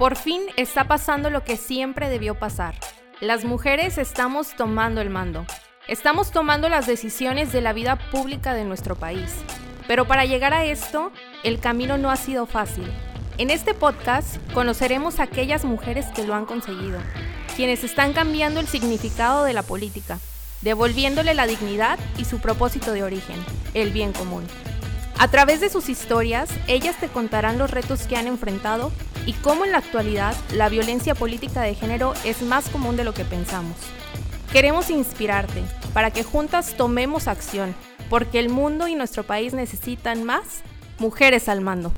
Por fin está pasando lo que siempre debió pasar. Las mujeres estamos tomando el mando. Estamos tomando las decisiones de la vida pública de nuestro país. Pero para llegar a esto, el camino no ha sido fácil. En este podcast conoceremos a aquellas mujeres que lo han conseguido, quienes están cambiando el significado de la política, devolviéndole la dignidad y su propósito de origen, el bien común. A través de sus historias, ellas te contarán los retos que han enfrentado y cómo en la actualidad la violencia política de género es más común de lo que pensamos. Queremos inspirarte para que juntas tomemos acción, porque el mundo y nuestro país necesitan más mujeres al mando.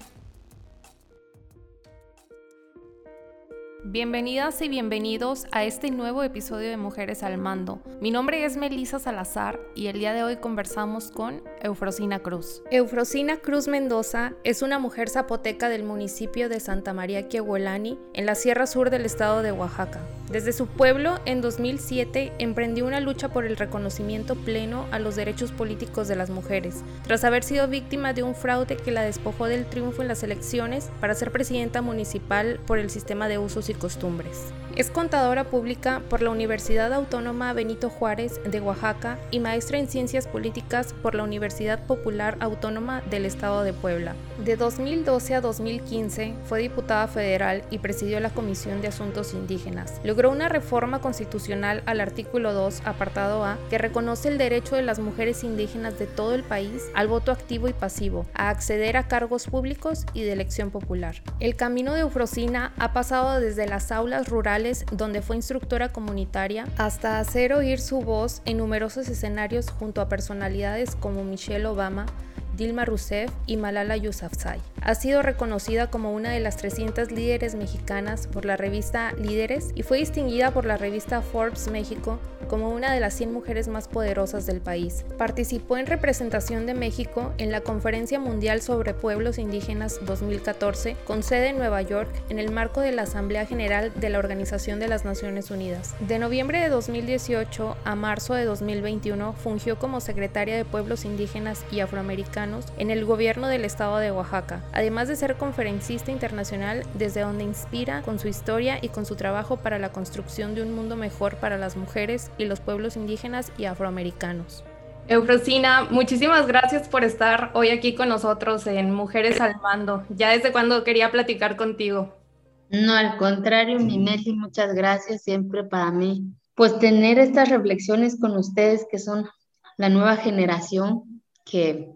Bienvenidas y bienvenidos a este nuevo episodio de Mujeres al Mando. Mi nombre es Melisa Salazar y el día de hoy conversamos con Eufrosina Cruz. Eufrosina Cruz Mendoza es una mujer zapoteca del municipio de Santa María Quehuelani, en la Sierra Sur del estado de Oaxaca. Desde su pueblo, en 2007, emprendió una lucha por el reconocimiento pleno a los derechos políticos de las mujeres, tras haber sido víctima de un fraude que la despojó del triunfo en las elecciones para ser presidenta municipal por el sistema de usos costumbres. Es contadora pública por la Universidad Autónoma Benito Juárez de Oaxaca y maestra en Ciencias Políticas por la Universidad Popular Autónoma del Estado de Puebla. De 2012 a 2015 fue diputada federal y presidió la Comisión de Asuntos Indígenas. Logró una reforma constitucional al artículo 2, apartado A, que reconoce el derecho de las mujeres indígenas de todo el país al voto activo y pasivo, a acceder a cargos públicos y de elección popular. El camino de Eufrosina ha pasado desde las aulas rurales donde fue instructora comunitaria, hasta hacer oír su voz en numerosos escenarios junto a personalidades como Michelle Obama, Dilma Rousseff y Malala Yousafzai. Ha sido reconocida como una de las 300 líderes mexicanas por la revista Líderes y fue distinguida por la revista Forbes México como una de las 100 mujeres más poderosas del país. Participó en representación de México en la Conferencia Mundial sobre Pueblos Indígenas 2014 con sede en Nueva York en el marco de la Asamblea General de la Organización de las Naciones Unidas. De noviembre de 2018 a marzo de 2021 fungió como secretaria de Pueblos Indígenas y Afroamericanos en el gobierno del estado de Oaxaca, además de ser conferencista internacional desde donde inspira con su historia y con su trabajo para la construcción de un mundo mejor para las mujeres los pueblos indígenas y afroamericanos. Eufrosina, muchísimas gracias por estar hoy aquí con nosotros en Mujeres al Mando. Ya desde cuando quería platicar contigo. No, al contrario, mi Messi, muchas gracias siempre para mí. Pues tener estas reflexiones con ustedes que son la nueva generación que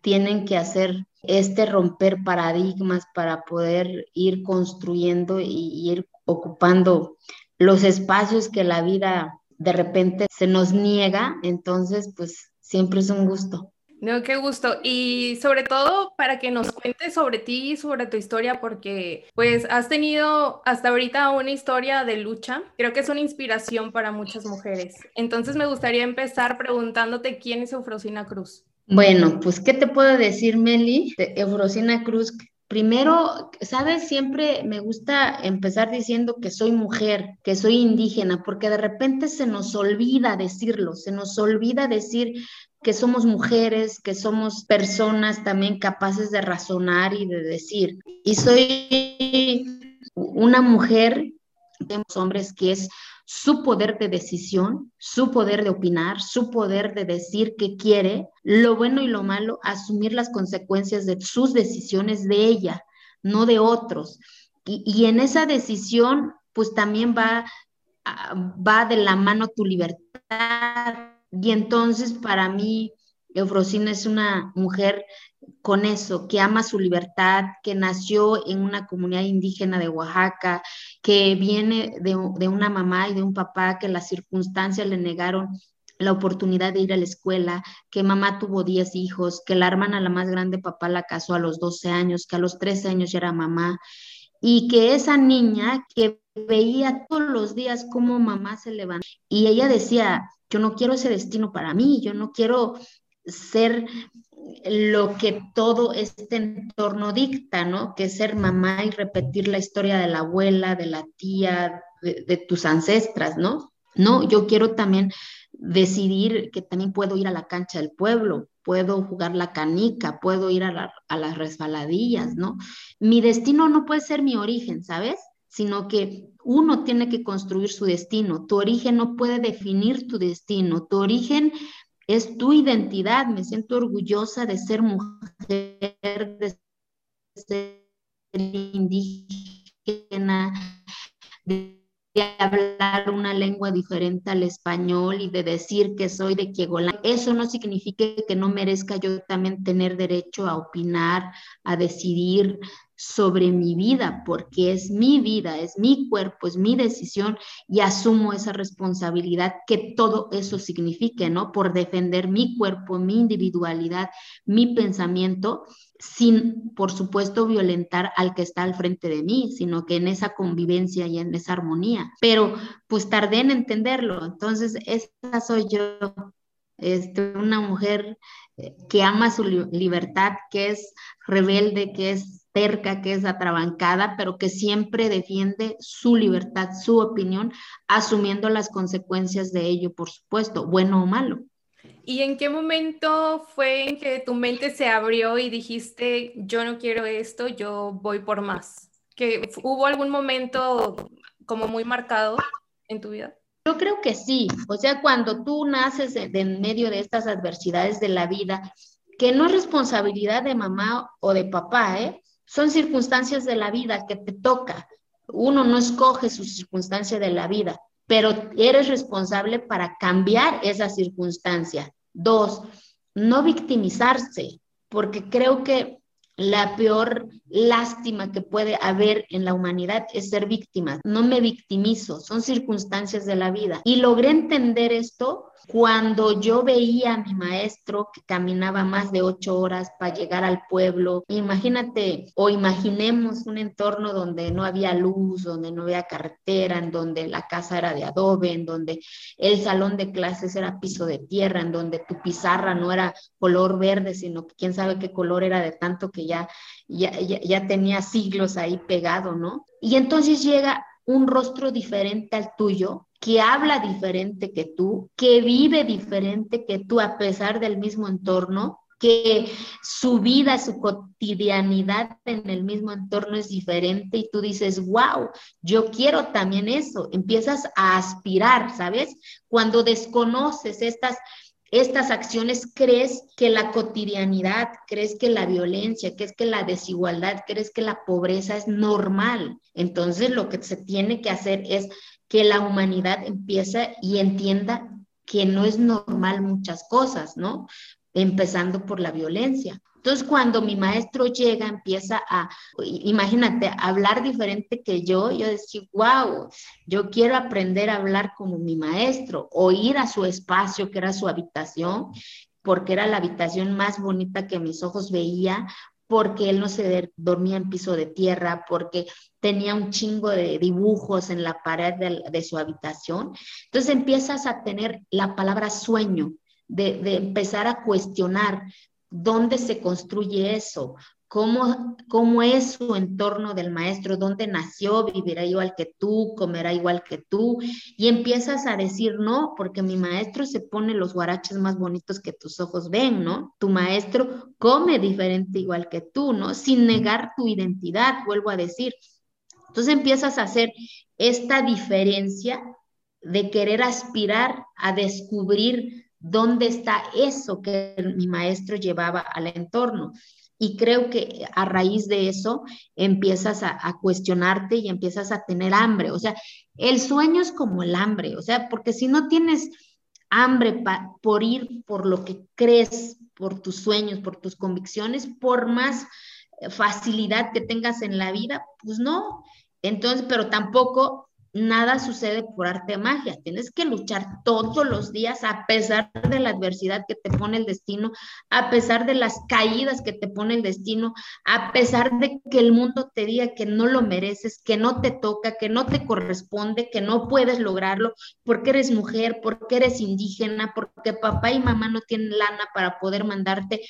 tienen que hacer este romper paradigmas para poder ir construyendo y ir ocupando los espacios que la vida de repente se nos niega, entonces pues siempre es un gusto. No, qué gusto. Y sobre todo para que nos cuentes sobre ti y sobre tu historia, porque pues has tenido hasta ahorita una historia de lucha. Creo que es una inspiración para muchas mujeres. Entonces me gustaría empezar preguntándote quién es Eufrosina Cruz. Bueno, pues, ¿qué te puedo decir, Meli? De Eufrosina Cruz. Primero, ¿sabes? Siempre me gusta empezar diciendo que soy mujer, que soy indígena, porque de repente se nos olvida decirlo, se nos olvida decir que somos mujeres, que somos personas también capaces de razonar y de decir. Y soy una mujer, tenemos hombres que es su poder de decisión, su poder de opinar, su poder de decir qué quiere, lo bueno y lo malo, asumir las consecuencias de sus decisiones de ella, no de otros. Y, en esa decisión, pues también va, ah, va de la mano tu libertad. Y entonces para mí, Eufrosina es una mujer con eso, que ama su libertad, que nació en una comunidad indígena de Oaxaca, que viene de, una mamá y de un papá que las circunstancias le negaron la oportunidad de ir a la escuela, que mamá tuvo 10 hijos, que la hermana, la más grande, papá la casó a los 12 años, que a los 13 años ya era mamá, y que esa niña que veía todos los días cómo mamá se levantaba, y ella decía, yo no quiero ese destino para mí, yo no quiero ser lo que todo este entorno dicta, ¿no? Que ser mamá y repetir la historia de la abuela, de la tía, de, tus ancestras, ¿no? No, yo quiero también decidir que también puedo ir a la cancha del pueblo, puedo jugar la canica, puedo ir a, las resbaladillas, ¿no? Mi destino no puede ser mi origen, ¿sabes? sino que uno tiene que construir su destino. Tu origen no puede definir tu destino. Tu origen es tu identidad. Me siento orgullosa de ser mujer, de ser indígena, de hablar una lengua diferente al español y de decir que soy de Kiegolán. Eso no significa que no merezca yo también tener derecho a opinar, a decidir sobre mi vida, porque es mi vida, es mi cuerpo, es mi decisión y asumo esa responsabilidad que todo eso signifique, ¿no? Por defender mi cuerpo, mi individualidad, mi pensamiento sin, por supuesto, violentar al que está al frente de mí, sino que en esa convivencia y en esa armonía. Pero pues tardé en entenderlo. Entonces, esa soy yo, este, una mujer eh, que ama su libertad, que es rebelde, que es terca, que es atrabancada, pero que siempre defiende su libertad, su opinión, asumiendo las consecuencias de ello, por supuesto, bueno o malo. ¿Y en qué momento fue en que tu mente se abrió y dijiste, yo no quiero esto, yo voy por más? ¿Que hubo algún momento como muy marcado en tu vida? Yo creo que sí. O sea, cuando tú naces en medio de estas adversidades de la vida, que no es responsabilidad de mamá o de papá, ¿eh? Son circunstancias de la vida que te toca. Uno no escoge su circunstancia de la vida, pero eres responsable para cambiar esa circunstancia. Dos, no victimizarse, porque creo que la peor lástima que puede haber en la humanidad es ser víctima. No me victimizo, son circunstancias de la vida. Y logré entender esto cuando yo veía a mi maestro que caminaba más de ocho horas para llegar al pueblo, imagínate o imaginemos un entorno donde no había luz, donde no había carretera, en donde la casa era de adobe, en donde el salón de clases era piso de tierra, en donde tu pizarra no era color verde, sino que quién sabe qué color era de tanto que ya, ya, ya tenía siglos ahí pegado, ¿no? Y entonces llega un rostro diferente al tuyo que habla diferente que tú, que vive diferente que tú a pesar del mismo entorno, que su vida, su cotidianidad en el mismo entorno es diferente y tú dices, wow, yo quiero también eso. Empiezas a aspirar, ¿sabes? Cuando desconoces estas, estas acciones, crees que la cotidianidad, crees que la violencia, crees que la desigualdad, crees que la pobreza es normal. Entonces lo que se tiene que hacer es que la humanidad empieza y entienda que no es normal muchas cosas, ¿no? Empezando por la violencia. Entonces, cuando mi maestro llega, empieza a, imagínate, hablar diferente que yo, yo decía, wow, yo quiero aprender a hablar como mi maestro, o ir a su espacio, que era su habitación, porque era la habitación más bonita que mis ojos veía, porque él no se dormía en piso de tierra, porque tenía un chingo de dibujos en la pared de, su habitación. Entonces empiezas a tener la palabra sueño, de, empezar a cuestionar dónde se construye eso, cómo, cómo es su entorno del maestro, dónde nació, vivirá igual que tú, comerá igual que tú, y empiezas a decir, no, porque mi maestro se pone los guaraches más bonitos que tus ojos ven, ¿no? Tu maestro come diferente igual que tú, ¿no? Sin negar tu identidad, vuelvo a decir. Entonces empiezas a hacer esta diferencia de querer aspirar a descubrir dónde está eso que mi maestro llevaba al entorno. Y creo que a raíz de eso empiezas a, cuestionarte y empiezas a tener hambre. O sea, el sueño es como el hambre, o sea, porque si no tienes hambre por ir por lo que crees, por tus sueños, por tus convicciones, por más facilidad que tengas en la vida, pues no. Entonces, pero tampoco nada sucede por arte de magia. Tienes que luchar todos los días a pesar de la adversidad que te pone el destino, a pesar de las caídas que te pone el destino, a pesar de que el mundo te diga que no lo mereces, que no te toca, que no te corresponde, que no puedes lograrlo porque eres mujer, porque eres indígena, porque papá y mamá no tienen lana para poder mandarte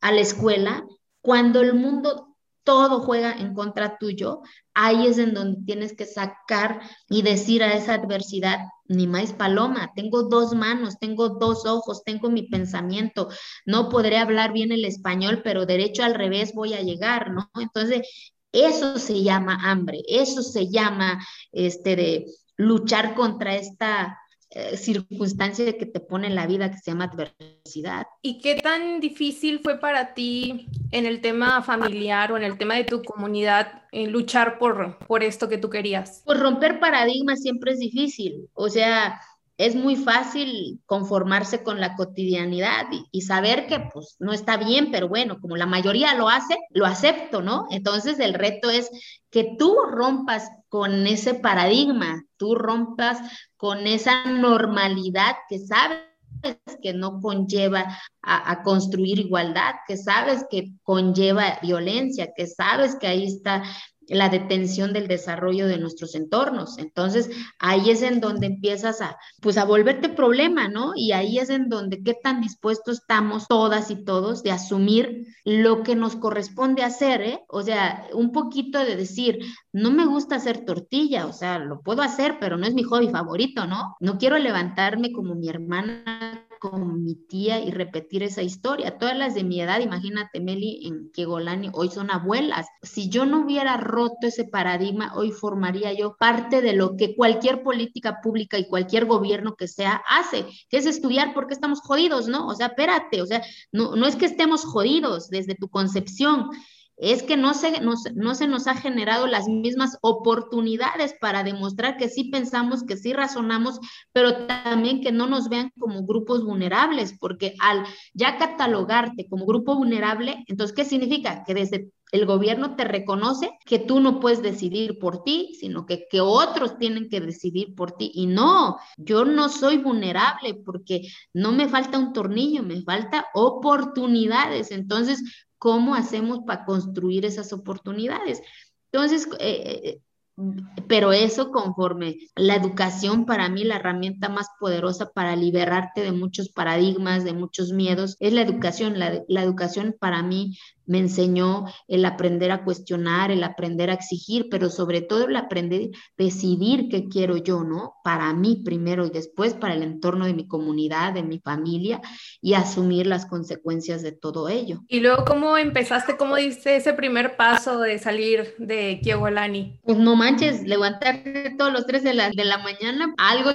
a la escuela. Cuando el mundo todo juega en contra tuyo, ahí es en donde tienes que sacar y decir a esa adversidad, ni más paloma, tengo dos manos, tengo dos ojos, tengo mi pensamiento, no podré hablar bien el español, pero derecho al revés voy a llegar, ¿no? Entonces, Eso se llama hambre, eso se llama este de luchar contra esta eh, circunstancia que te pone en la vida que se llama adversidad. ¿Y qué tan difícil fue para ti en el tema familiar o en el tema de tu comunidad en luchar por, por esto que tú querías? Pues romper paradigmas siempre es difícil. O sea, es muy fácil conformarse con la cotidianidad y, saber que pues no está bien, pero bueno, como la mayoría lo hace, lo acepto, ¿no? Entonces el reto es que tú rompas con ese paradigma, tú rompas con esa normalidad que sabes que no conlleva a, construir igualdad, que sabes que conlleva violencia, que sabes que ahí está la detención del desarrollo de nuestros entornos. Entonces, ahí es en donde empiezas a, pues, a volverte problema, ¿no? Y ahí es en donde qué tan dispuestos estamos todas y todos de asumir lo que nos corresponde hacer, ¿eh? O sea, un poquito de decir, no me gusta hacer tortilla, o sea, lo puedo hacer, pero no es mi hobby favorito, ¿no? No quiero levantarme como mi hermana con mi tía y repetir esa historia. Todas las de mi edad, imagínate, Meli, en Kiegolani, hoy son abuelas. Si yo no hubiera roto ese paradigma, hoy formaría yo parte de lo que cualquier política pública y cualquier gobierno que sea hace, que es estudiar por qué estamos jodidos, ¿no? O sea, espérate, o sea, no, no es que estemos jodidos desde tu concepción, es que no se, no, no, se nos ha generado las mismas oportunidades para demostrar que sí pensamos, que sí razonamos, pero también que no nos vean como grupos vulnerables, porque al ya catalogarte como grupo vulnerable, entonces, ¿qué significa? Que desde el gobierno te reconoce que tú no puedes decidir por ti, sino que, que otros tienen que decidir por ti. Y no, yo no soy vulnerable porque no me falta un tornillo, me falta oportunidades. Entonces, ¿Cómo hacemos para construir esas oportunidades? Entonces, eh, eh, pero eso conforme la educación para mí la herramienta más poderosa para liberarte de muchos paradigmas, de muchos miedos, es la educación. La, la, educación para mí me enseñó el aprender a cuestionar, el aprender a exigir, pero sobre todo el aprender a decidir qué quiero yo, ¿no? Para mí primero y después para el entorno de mi comunidad, de mi familia y asumir las consecuencias de todo ello. Y luego, ¿cómo empezaste, cómo diste ese primer paso de salir de Kiewolani? Pues no manches, levantarte todos los tres de la, de la mañana, algo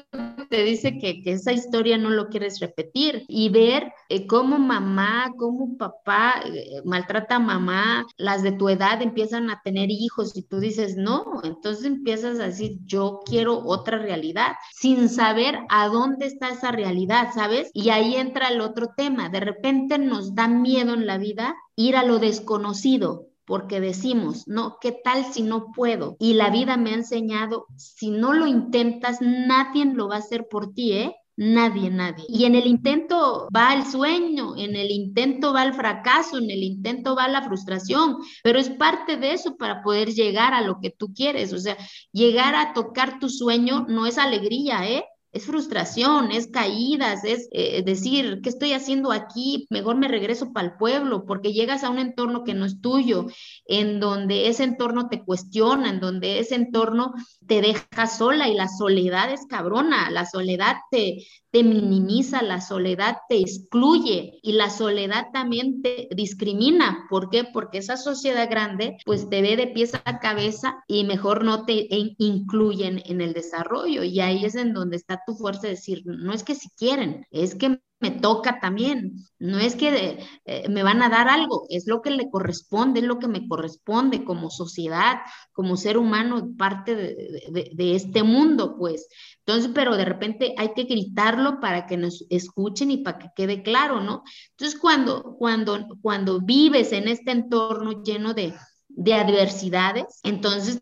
te dice que, que esa historia no lo quieres repetir y ver eh, cómo mamá, cómo papá eh, maltrata a mamá, las de tu edad empiezan a tener hijos y tú dices, no, entonces empiezas a decir, yo quiero otra realidad, sin saber a dónde está esa realidad, ¿sabes? Y ahí entra el otro tema, de repente nos da miedo en la vida ir a lo desconocido, porque decimos, no, ¿qué tal si no puedo? Y la vida me ha enseñado, si no lo intentas, nadie lo va a hacer por ti, ¿eh? Nadie, nadie. Y en el intento va el sueño, en el intento va el fracaso, en el intento va la frustración, pero es parte de eso para poder llegar a lo que tú quieres. O sea, llegar a tocar tu sueño no es alegría, ¿eh? Es frustración, es caídas, es eh, decir, ¿qué estoy haciendo aquí? Mejor me regreso para el pueblo, porque llegas a un entorno que no es tuyo, en donde ese entorno te cuestiona, en donde ese entorno te deja sola y la soledad es cabrona, la soledad te, te minimiza, la soledad te excluye y la soledad también te discrimina. ¿Por qué? Porque esa sociedad grande pues te ve de pies a cabeza y mejor no te incluyen en el desarrollo. Y ahí es en donde está tu fuerza de decir, no es que si quieren, es que me toca también. No es que eh, me van a dar algo, es lo que le corresponde, es lo que me corresponde como sociedad, como ser humano, parte de, de, este mundo, pues. Entonces, pero de repente hay que gritarlo para que nos escuchen y para que quede claro, ¿no? Entonces, cuando, cuando, cuando vives en este entorno lleno de, de adversidades, entonces,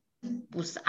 pues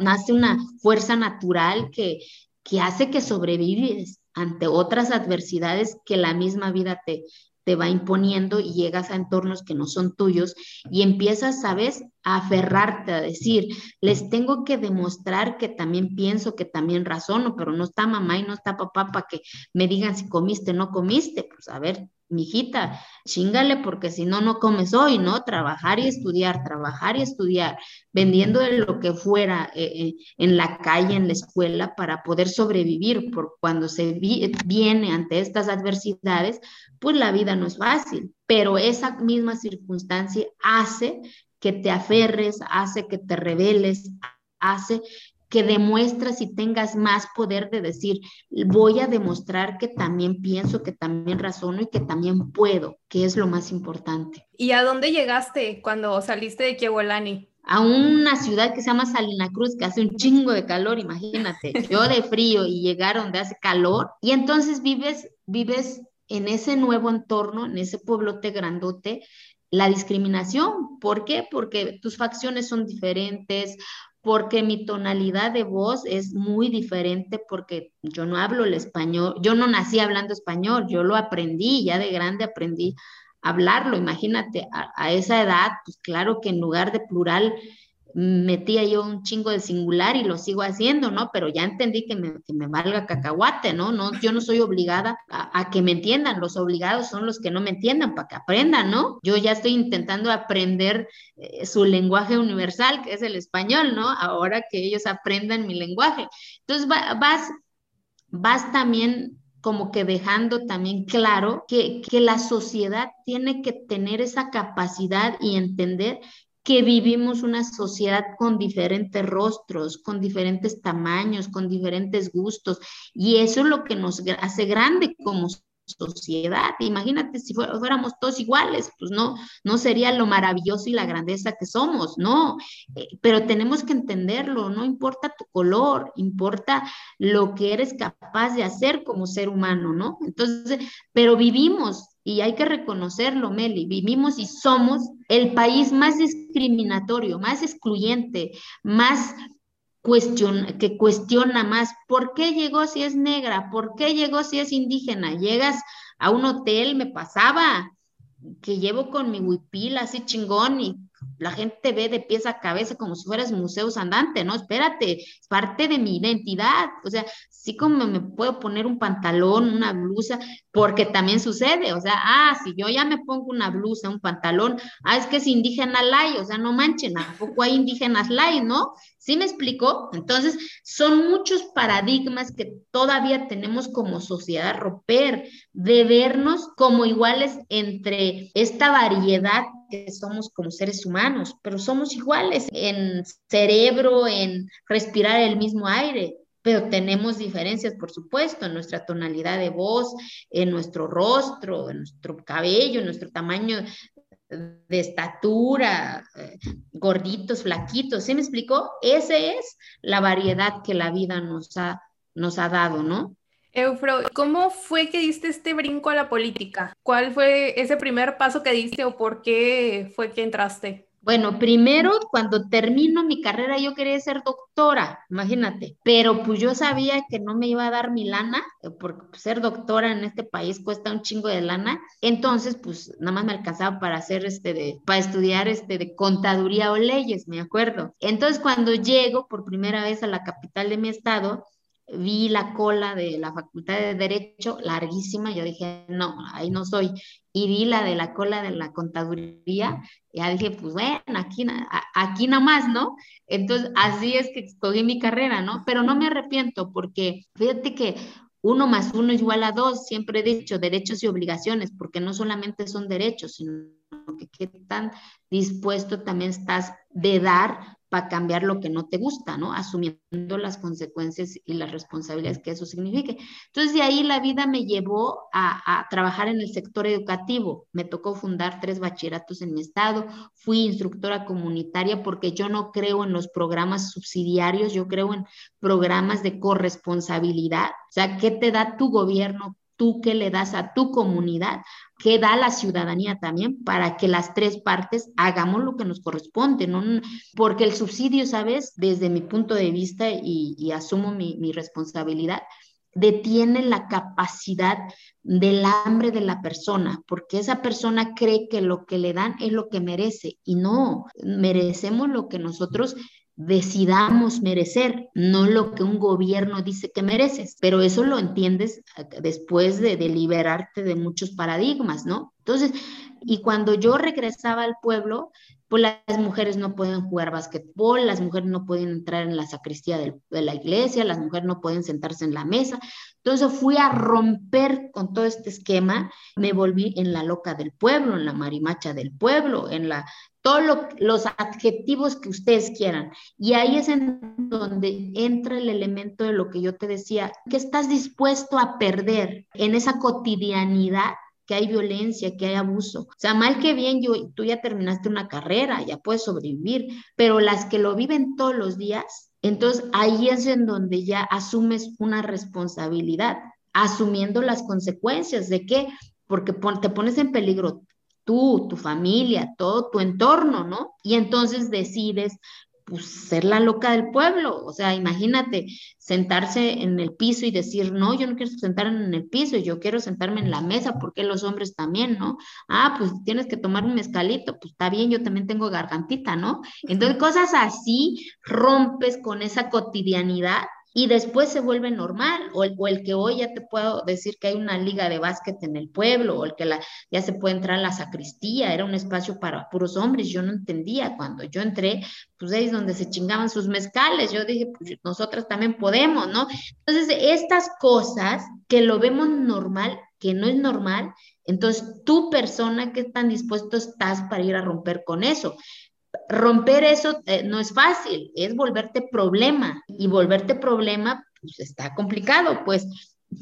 nace una fuerza natural que, que hace que sobrevives ante otras adversidades que la misma vida te, te va imponiendo y llegas a entornos que no son tuyos y empiezas, ¿sabes?, a aferrarte, a decir, les tengo que demostrar que también pienso, que también razono, pero no está mamá y no está papá para que me digan si comiste o no comiste. Pues a ver, mijita, chingale porque si no, no comes hoy, ¿no? Trabajar y estudiar, trabajar y estudiar, vendiendo lo que fuera eh, eh, en la calle, en la escuela, para poder sobrevivir, por cuando se viene ante estas adversidades, pues la vida no es fácil, pero esa misma circunstancia hace que te aferres, hace que te rebeles, hace que demuestras y tengas más poder de decir, voy a demostrar que también pienso, que también razono y que también puedo, que es lo más importante. ¿Y a dónde llegaste cuando saliste de Kievolani? A una ciudad que se llama Salina Cruz, que hace un chingo de calor, imagínate, yo de frío y llegar donde hace calor, y entonces vives, vives en ese nuevo entorno, en ese pueblote grandote, la discriminación. ¿Por qué? Porque tus facciones son diferentes, porque mi tonalidad de voz es muy diferente porque yo no hablo el español, yo no nací hablando español, yo lo aprendí, ya de grande aprendí a hablarlo, imagínate, a, a esa edad, pues claro que en lugar de plural metía yo un chingo de singular y lo sigo haciendo, ¿no? Pero ya entendí que me, que me valga cacahuate, ¿no? ¿no? Yo no soy obligada a, que me entiendan, los obligados son los que no me entiendan para que aprendan, ¿no? Yo ya estoy intentando aprender eh, su lenguaje universal, que es el español, ¿no? Ahora que ellos aprendan mi lenguaje. Entonces vas, vas también como que dejando también claro que, que la sociedad tiene que tener esa capacidad y entender que vivimos una sociedad con diferentes rostros, con diferentes tamaños, con diferentes gustos, y eso es lo que nos hace grande como sociedad. Imagínate si fuéramos todos iguales, pues no, no sería lo maravilloso y la grandeza que somos, no, eh, pero tenemos que entenderlo, no importa tu color, importa lo que eres capaz de hacer como ser humano, ¿no? Entonces, pero vivimos y hay que reconocerlo, Meli, vivimos y somos el país más discriminatorio, más excluyente, más que cuestiona más, ¿por qué llegó si es negra? ¿Por qué llegó si es indígena? Llegas a un hotel, me pasaba, que llevo con mi huipil así chingón y la gente ve de pies a cabeza como si fueras museos andante, ¿no? Espérate, es parte de mi identidad. O sea, sí como me puedo poner un pantalón, una blusa, porque también sucede, o sea, ah, si yo ya me pongo una blusa, un pantalón, ah, es que es indígena lay, o sea, no manchen, tampoco hay indígenas lay, ¿no? ¿Sí me explico? Entonces, son muchos paradigmas que todavía tenemos como sociedad romper, de vernos como iguales entre esta variedad que somos como seres humanos, pero somos iguales en cerebro, en respirar el mismo aire, pero tenemos diferencias, por supuesto, en nuestra tonalidad de voz, en nuestro rostro, en nuestro cabello, en nuestro tamaño de estatura, eh, gorditos, flaquitos, ¿sí me explicó? Esa es la variedad que la vida nos ha, nos ha dado, ¿no? Eufro, ¿cómo fue que diste este brinco a la política? ¿Cuál fue ese primer paso que diste o por qué fue que entraste? Bueno, primero, cuando termino mi carrera, yo quería ser doctora, imagínate, pero pues yo sabía que no me iba a dar mi lana, eh, porque ser doctora en este país cuesta un chingo de lana, entonces pues nada más me alcanzaba para hacer este de, para estudiar este de contaduría o leyes, me acuerdo. Entonces cuando llego por primera vez a la capital de mi estado, vi la cola de la Facultad de Derecho larguísima, yo dije, no, ahí no soy. Y vi la de la cola de la contaduría, y ya dije, pues bueno, aquí, aquí más, ¿no? Entonces, así es que escogí mi carrera, ¿no? Pero no me arrepiento porque fíjate que uno más uno es igual a dos, siempre he dicho derechos y obligaciones, porque no solamente son derechos, sino que qué tan dispuesto también estás de dar para cambiar lo que no te gusta, ¿no? Asumiendo las consecuencias y las responsabilidades que eso signifique. Entonces, de ahí la vida me llevó a, a, trabajar en el sector educativo. Me tocó fundar tres bachilleratos en mi estado, fui instructora comunitaria porque yo no creo en los programas subsidiarios, yo creo en programas de corresponsabilidad. O sea, ¿qué te da tu gobierno? Tú qué le das a tu comunidad, qué da la ciudadanía también para que las tres partes hagamos lo que nos corresponde, ¿no? Porque el subsidio, ¿sabes? Desde mi punto de vista y, asumo mi, mi responsabilidad, detiene la capacidad del hambre de la persona, porque esa persona cree que lo que le dan es lo que merece y no, merecemos lo que nosotros decidamos merecer, no lo que un gobierno dice que mereces, pero eso lo entiendes eh, después de, de liberarte de muchos paradigmas, ¿no? Entonces, y cuando yo regresaba al pueblo, pues las mujeres no pueden jugar básquetbol, las mujeres no pueden entrar en la sacristía de la iglesia, las mujeres no pueden sentarse en la mesa. Entonces fui a romper con todo este esquema, me volví en la loca del pueblo, en la marimacha del pueblo, en la todos los adjetivos que ustedes quieran. Y ahí es en donde entra el elemento de lo que yo te decía, que estás dispuesto a perder en esa cotidianidad que hay violencia, que hay abuso. O sea, mal que bien, yo, tú ya terminaste una carrera, ya puedes sobrevivir, pero las que lo viven todos los días, entonces ahí es en donde ya asumes una responsabilidad, asumiendo las consecuencias de que, porque te pones en peligro tú, tu familia, todo tu entorno, ¿no? Y entonces decides pues ser la loca del pueblo, o sea, imagínate sentarse en el piso y decir, no, yo no quiero sentarme en el piso, yo quiero sentarme en la mesa, porque los hombres también, ¿no? Ah, pues tienes que tomar un mezcalito, pues está bien, yo también tengo gargantita, ¿no? Entonces, cosas así rompes con esa cotidianidad y después se vuelve normal, o el, el, que hoy ya te puedo decir que hay una liga de básquet en el pueblo, o el que la, ya se puede entrar a la sacristía, era un espacio para puros hombres, yo no entendía, cuando yo entré, pues ahí es donde se chingaban sus mezcales, yo dije, pues nosotras también podemos, ¿no? Entonces, estas cosas que lo vemos normal, que no es normal, entonces tú persona, ¿qué tan dispuesto estás para ir a romper con eso? Romper eso eh, no es fácil, es volverte problema. Y volverte problema pues está complicado, pues,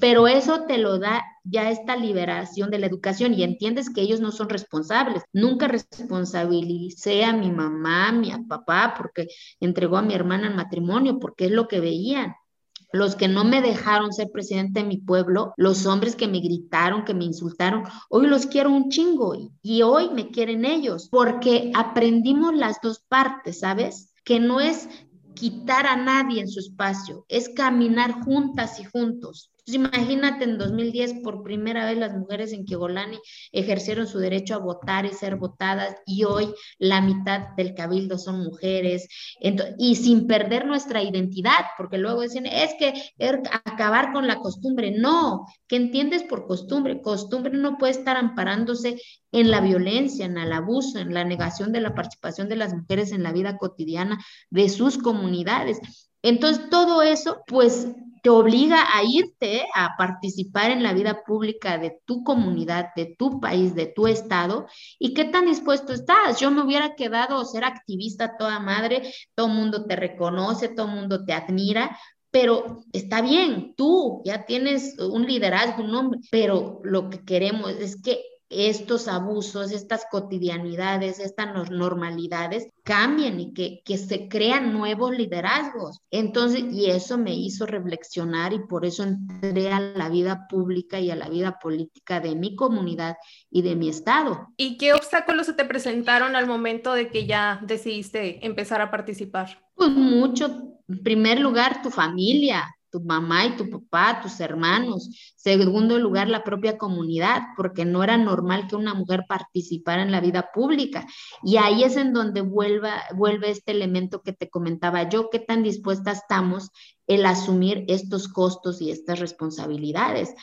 pero eso te lo da ya esta liberación de la educación y entiendes que ellos no son responsables. Nunca responsabilicé a mi mamá, a mi papá porque entregó a mi hermana al matrimonio, porque es lo que veían los que no me dejaron ser presidente de mi pueblo, los hombres que me gritaron, que me insultaron, hoy los quiero un chingo y hoy me quieren ellos, porque aprendimos las dos partes, ¿sabes? Que no es quitar a nadie en su espacio, es caminar juntas y juntos. Pues imagínate en 2010 por primera vez las mujeres en Kiegolani ejercieron su derecho a votar y ser votadas y hoy la mitad del cabildo son mujeres y sin perder nuestra identidad, porque luego dicen, es que er, acabar con la costumbre, no, ¿qué entiendes por costumbre? Costumbre no puede estar amparándose en la violencia, en el abuso, en la negación de la participación de las mujeres en la vida cotidiana de sus comunidades. Entonces, todo eso, pues te obliga a irte a participar en la vida pública de tu comunidad, de tu país, de tu estado, y qué tan dispuesto estás. Yo me hubiera quedado ser activista toda madre, todo el mundo te reconoce, todo el mundo te admira, pero está bien, tú ya tienes un liderazgo, un nombre, pero lo que queremos es que estos abusos, estas cotidianidades, estas normalidades cambien y que, que se crean nuevos liderazgos. Entonces, y eso me hizo reflexionar y por eso entré a la vida pública y a la vida política de mi comunidad y de mi estado. ¿Y qué obstáculos se te presentaron al momento de que ya decidiste empezar a participar? Pues mucho. En primer lugar, tu familia, tu mamá y tu papá, tus hermanos. Segundo lugar, la propia comunidad, porque no era normal que una mujer participara en la vida pública. Y ahí es en donde vuelve este elemento que te comentaba yo, qué tan dispuesta estamos el asumir estos costos y estas responsabilidades,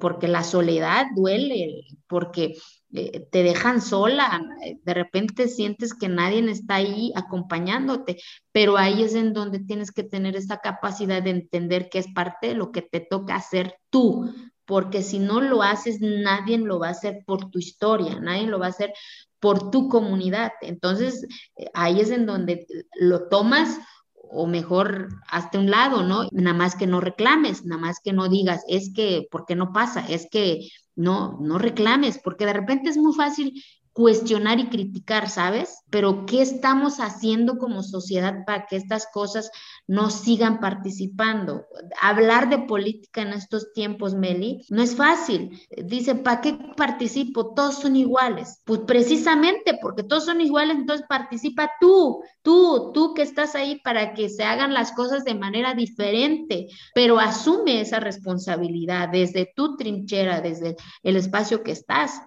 porque la soledad duele, porque eh, te dejan sola, de repente sientes que nadie está ahí acompañándote, pero ahí es en donde tienes que tener esa capacidad de entender que es parte de lo que te toca hacer tú, porque si no lo haces, nadie lo va a hacer por tu historia, nadie lo va a hacer por tu comunidad. Entonces, eh, ahí es en donde lo tomas o mejor hazte un lado, ¿no? Nada más que no reclames, nada más que no digas, es que, ¿por qué no pasa? Es que no, no reclames, porque de repente es muy fácil cuestionar y criticar, ¿sabes? Pero ¿qué estamos haciendo como sociedad para que estas cosas no sigan participando? Hablar de política en estos tiempos, Meli, no es fácil. Dice, ¿para qué participo? Todos son iguales. Pues precisamente porque todos son iguales, entonces participa tú, tú, tú que estás ahí para que se hagan las cosas de manera diferente, pero asume esa responsabilidad desde tu trinchera, desde el espacio que estás.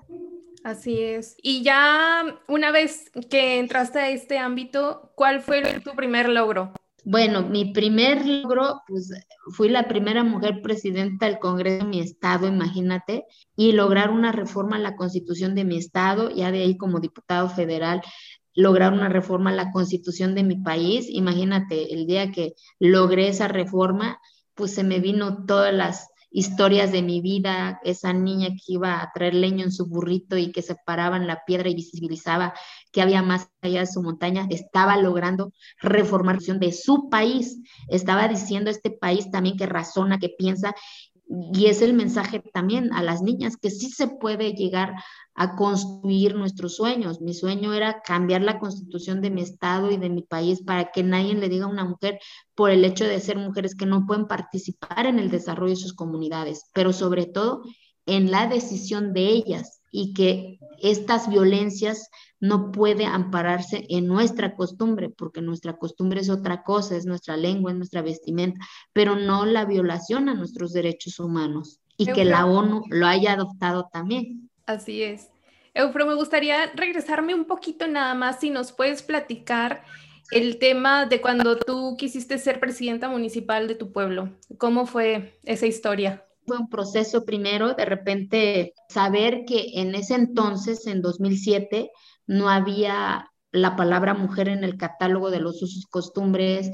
Así es. Y ya una vez que entraste a este ámbito, ¿cuál fue tu primer logro? Bueno, mi primer logro, pues fui la primera mujer presidenta del Congreso de mi estado, imagínate, y lograr una reforma a la constitución de mi estado, ya de ahí como diputado federal, lograr una reforma a la constitución de mi país. Imagínate, el día que logré esa reforma, pues se me vino todas las historias de mi vida, esa niña que iba a traer leño en su burrito y que se paraba en la piedra y visibilizaba que había más allá de su montaña, estaba logrando reformar de su país, estaba diciendo este país también que razona, que piensa y es el mensaje también a las niñas que sí se puede llegar a construir nuestros sueños. Mi sueño era cambiar la constitución de mi estado y de mi país para que nadie le diga a una mujer por el hecho de ser mujeres que no pueden participar en el desarrollo de sus comunidades, pero sobre todo en la decisión de ellas y que estas violencias no puede ampararse en nuestra costumbre, porque nuestra costumbre es otra cosa, es nuestra lengua, es nuestra vestimenta, pero no la violación a nuestros derechos humanos y que la ONU lo haya adoptado también. Así es. Eufro, me gustaría regresarme un poquito nada más si nos puedes platicar el tema de cuando tú quisiste ser presidenta municipal de tu pueblo. ¿Cómo fue esa historia? Fue un proceso primero, de repente saber que en ese entonces, en 2007, no había la palabra mujer en el catálogo de los usos y costumbres,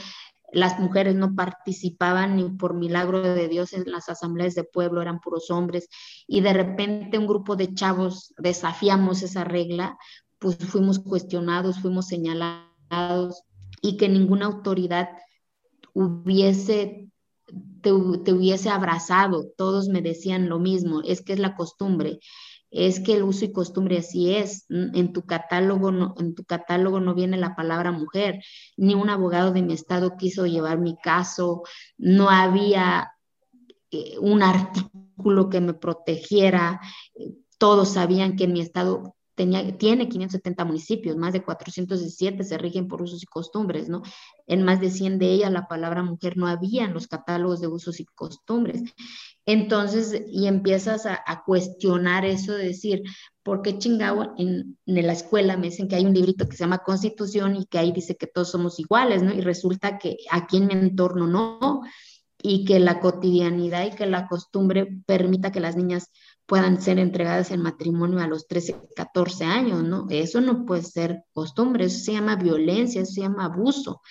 las mujeres no participaban ni por milagro de Dios en las asambleas de pueblo, eran puros hombres, y de repente un grupo de chavos desafiamos esa regla, pues fuimos cuestionados, fuimos señalados y que ninguna autoridad hubiese te, hubiese abrazado, todos me decían lo mismo, es que es la costumbre, es que el uso y costumbre así es. En tu catálogo no, en tu catálogo no viene la palabra mujer, ni un abogado de mi estado quiso llevar mi caso, no había eh, un artículo que me protegiera, todos sabían que en mi estado tiene 570 municipios, más de 417 se rigen por usos y costumbres, ¿no? En más de 100 de ellas la palabra mujer no había en los catálogos de usos y costumbres. Entonces, y empiezas a, cuestionar eso de decir, ¿por qué chingado en, en, la escuela me dicen que hay un librito que se llama Constitución y que ahí dice que todos somos iguales, ¿no? Y resulta que aquí en mi entorno no, y que la cotidianidad y que la costumbre permita que las niñas puedan ser entregadas en matrimonio a los 13, 14 años, ¿no? Eso no puede ser costumbre, eso se llama violencia, eso se llama abuso.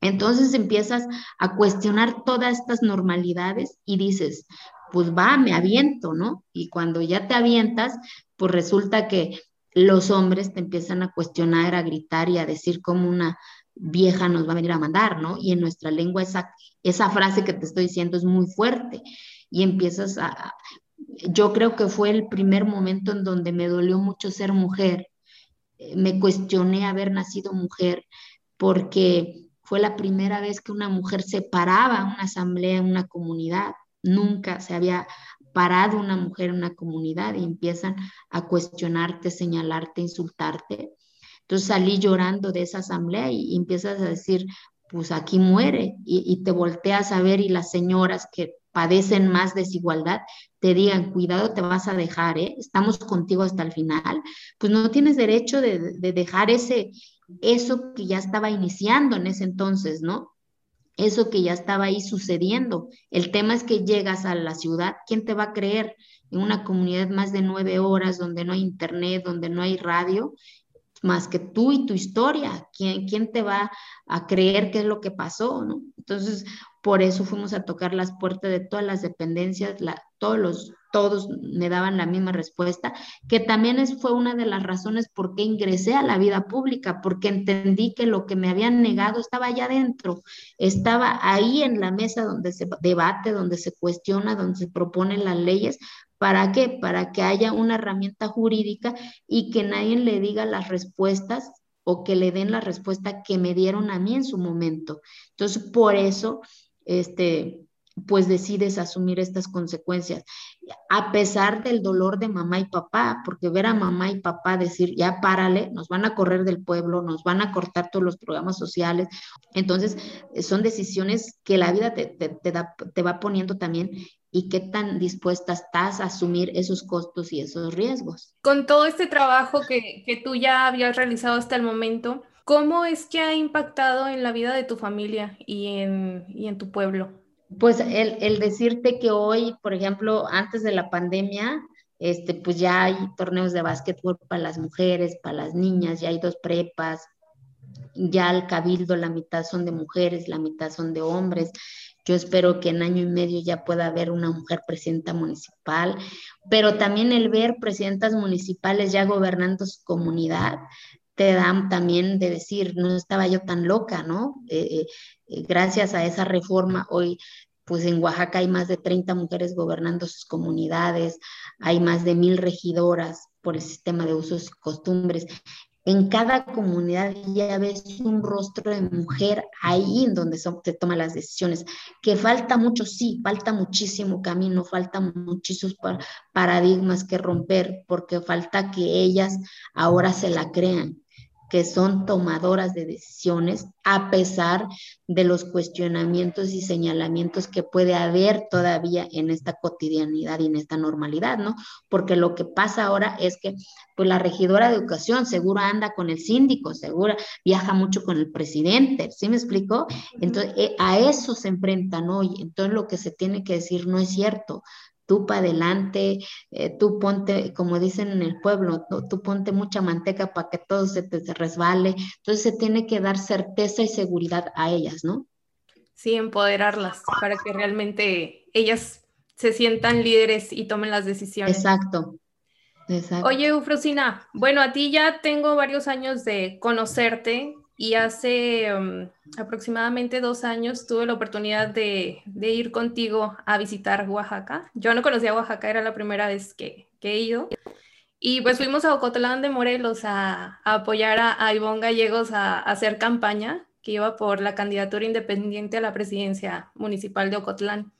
Entonces empiezas a cuestionar todas estas normalidades y dices, pues va, me aviento, ¿no? Y cuando ya te avientas, pues resulta que los hombres te empiezan a cuestionar, a gritar y a decir como una vieja nos va a venir a mandar, ¿no? Y en nuestra lengua esa, esa frase que te estoy diciendo es muy fuerte y empiezas a, yo creo que fue el primer momento en donde me dolió mucho ser mujer. Eh, me cuestioné haber nacido mujer porque fue la primera vez que una mujer se paraba una asamblea en una comunidad. Nunca se había parado una mujer en una comunidad y empiezan a cuestionarte, señalarte, insultarte. Entonces salí llorando de esa asamblea y, empiezas a decir, pues aquí muere y, te volteas a ver y las señoras que padecen más desigualdad, te digan, cuidado, te vas a dejar, ¿eh? estamos contigo hasta el final, pues no tienes derecho de, dejar ese, eso que ya estaba iniciando en ese entonces, ¿no? Eso que ya estaba ahí sucediendo. El tema es que llegas a la ciudad, ¿quién te va a creer? En una comunidad más de nueve horas, donde no hay internet, donde no hay radio, más que tú y tu historia. ¿Quién, quién te va a creer qué es lo que pasó? Entonces, por eso fuimos a tocar las puertas de todas las dependencias, todos, los, todos me daban la misma respuesta, que también fue una de las razones por qué ingresé a la vida pública, porque entendí que lo que me habían negado estaba allá adentro, estaba ahí en la mesa donde se debate, donde se cuestiona, donde se proponen las leyes. ¿Para qué? Para que haya una herramienta jurídica y que nadie le diga las respuestas o que le den la respuesta que me dieron a mí en su momento. Entonces, por eso este, pues decides asumir estas consecuencias, a pesar del dolor de mamá y papá, porque ver a mamá y papá decir, ya párale, nos van a correr del pueblo, nos van a cortar todos los programas sociales. Entonces, son decisiones que la vida te, te va poniendo también y qué tan dispuesta estás a asumir esos costos y esos riesgos. Con todo este trabajo que, que tú ya habías realizado hasta el momento, ¿Cómo es que ha impactado en la vida de tu familia y en, en tu pueblo? Pues el, decirte que hoy, por ejemplo, antes de la pandemia, este, pues ya hay torneos de básquetbol para las mujeres, para las niñas, ya hay dos prepas, ya al cabildo la mitad son de mujeres, la mitad son de hombres. Yo espero que en año y medio ya pueda haber una mujer presidenta municipal, pero también el ver presidentas municipales ya gobernando su comunidad, te dan también de decir, no estaba yo tan loca, ¿no? Eh, eh, gracias a esa reforma, hoy pues en Oaxaca hay más de 30 mujeres gobernando sus comunidades, hay más de mil regidoras por el sistema de usos y costumbres en cada comunidad ya ves un rostro de mujer ahí en donde se toman las decisiones. Que falta mucho, sí, falta muchísimo camino, falta muchísimos paradigmas que romper, porque falta que ellas ahora se la crean que son tomadoras de decisiones a pesar de los cuestionamientos y señalamientos que puede haber todavía en esta cotidianidad y en esta normalidad, ¿no? Porque lo que pasa ahora es que pues la regidora de educación seguro anda con el síndico, seguro viaja mucho con el presidente, ¿sí me explico? Entonces, eh, a eso se enfrentan hoy, entonces lo que se tiene que decir no es cierto, tú para adelante, eh, tú ponte, como dicen en el pueblo, tú, ponte mucha manteca para que todo se te resbale. Entonces se tiene que dar certeza y seguridad a ellas, ¿no? Sí, empoderarlas para que realmente ellas se sientan líderes y tomen las decisiones. Exacto. Exacto. Oye, Eufrosina, bueno, a ti ya tengo varios años de conocerte y hace um, aproximadamente dos años tuve la oportunidad de, ir contigo a visitar Oaxaca. Yo no conocía Oaxaca, era la primera vez que, he ido. Y pues fuimos a Ocotlán de Morelos a, apoyar a, a, Ivonne Gallegos a, hacer campaña, que iba por la candidatura independiente a la presidencia municipal de Ocotlán.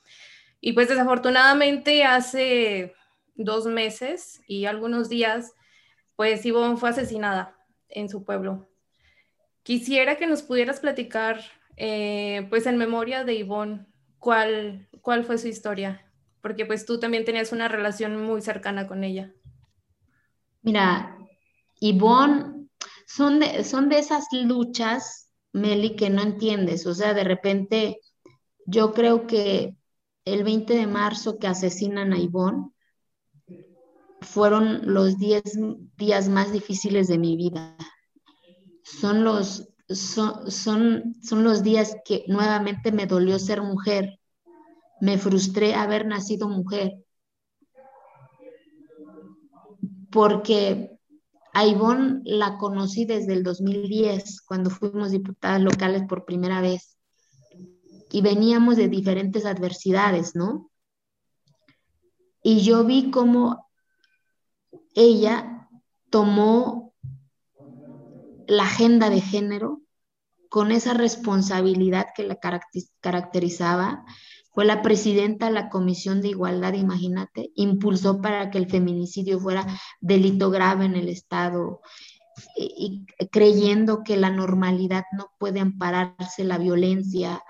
Y pues desafortunadamente hace dos meses y algunos días, pues Ivonne fue asesinada en su pueblo. Quisiera que nos pudieras platicar, eh, pues en memoria de Ivonne, cuál, cuál fue su historia, porque pues tú también tenías una relación muy cercana con ella. Mira, Ivonne, son de, son de esas luchas, Meli, que no entiendes. O sea, de repente, yo creo que el 20 de marzo que asesinan a Ivonne, fueron los 10 días más difíciles de mi vida son los, son, son, los días que nuevamente me dolió ser mujer. Me frustré haber nacido mujer. Porque a Ivonne la conocí desde el 2010, cuando fuimos diputadas locales por primera vez. Y veníamos de diferentes adversidades, ¿no? Y yo vi cómo ella tomó la agenda de género con esa responsabilidad que la caracterizaba. Fue la presidenta de la Comisión de Igualdad, imagínate, impulsó para que el feminicidio fuera delito grave en el Estado y, creyendo que la normalidad no puede ampararse la violencia.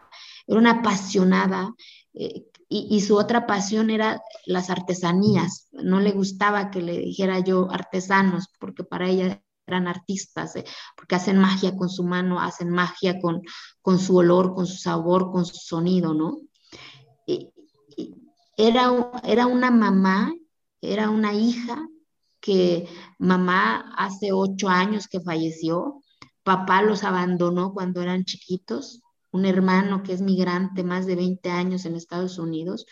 Era una apasionada eh, y, y, su otra pasión era las artesanías. No le gustaba que le dijera yo artesanos, porque para ella eran artistas, eh, porque hacen magia con su mano, hacen magia con, con su olor, con su sabor, con su sonido, ¿no? era, era una mamá, era una hija que mamá hace ocho años que falleció, papá los abandonó cuando eran chiquitos, un hermano que es migrante, más de 20 años en Estados Unidos,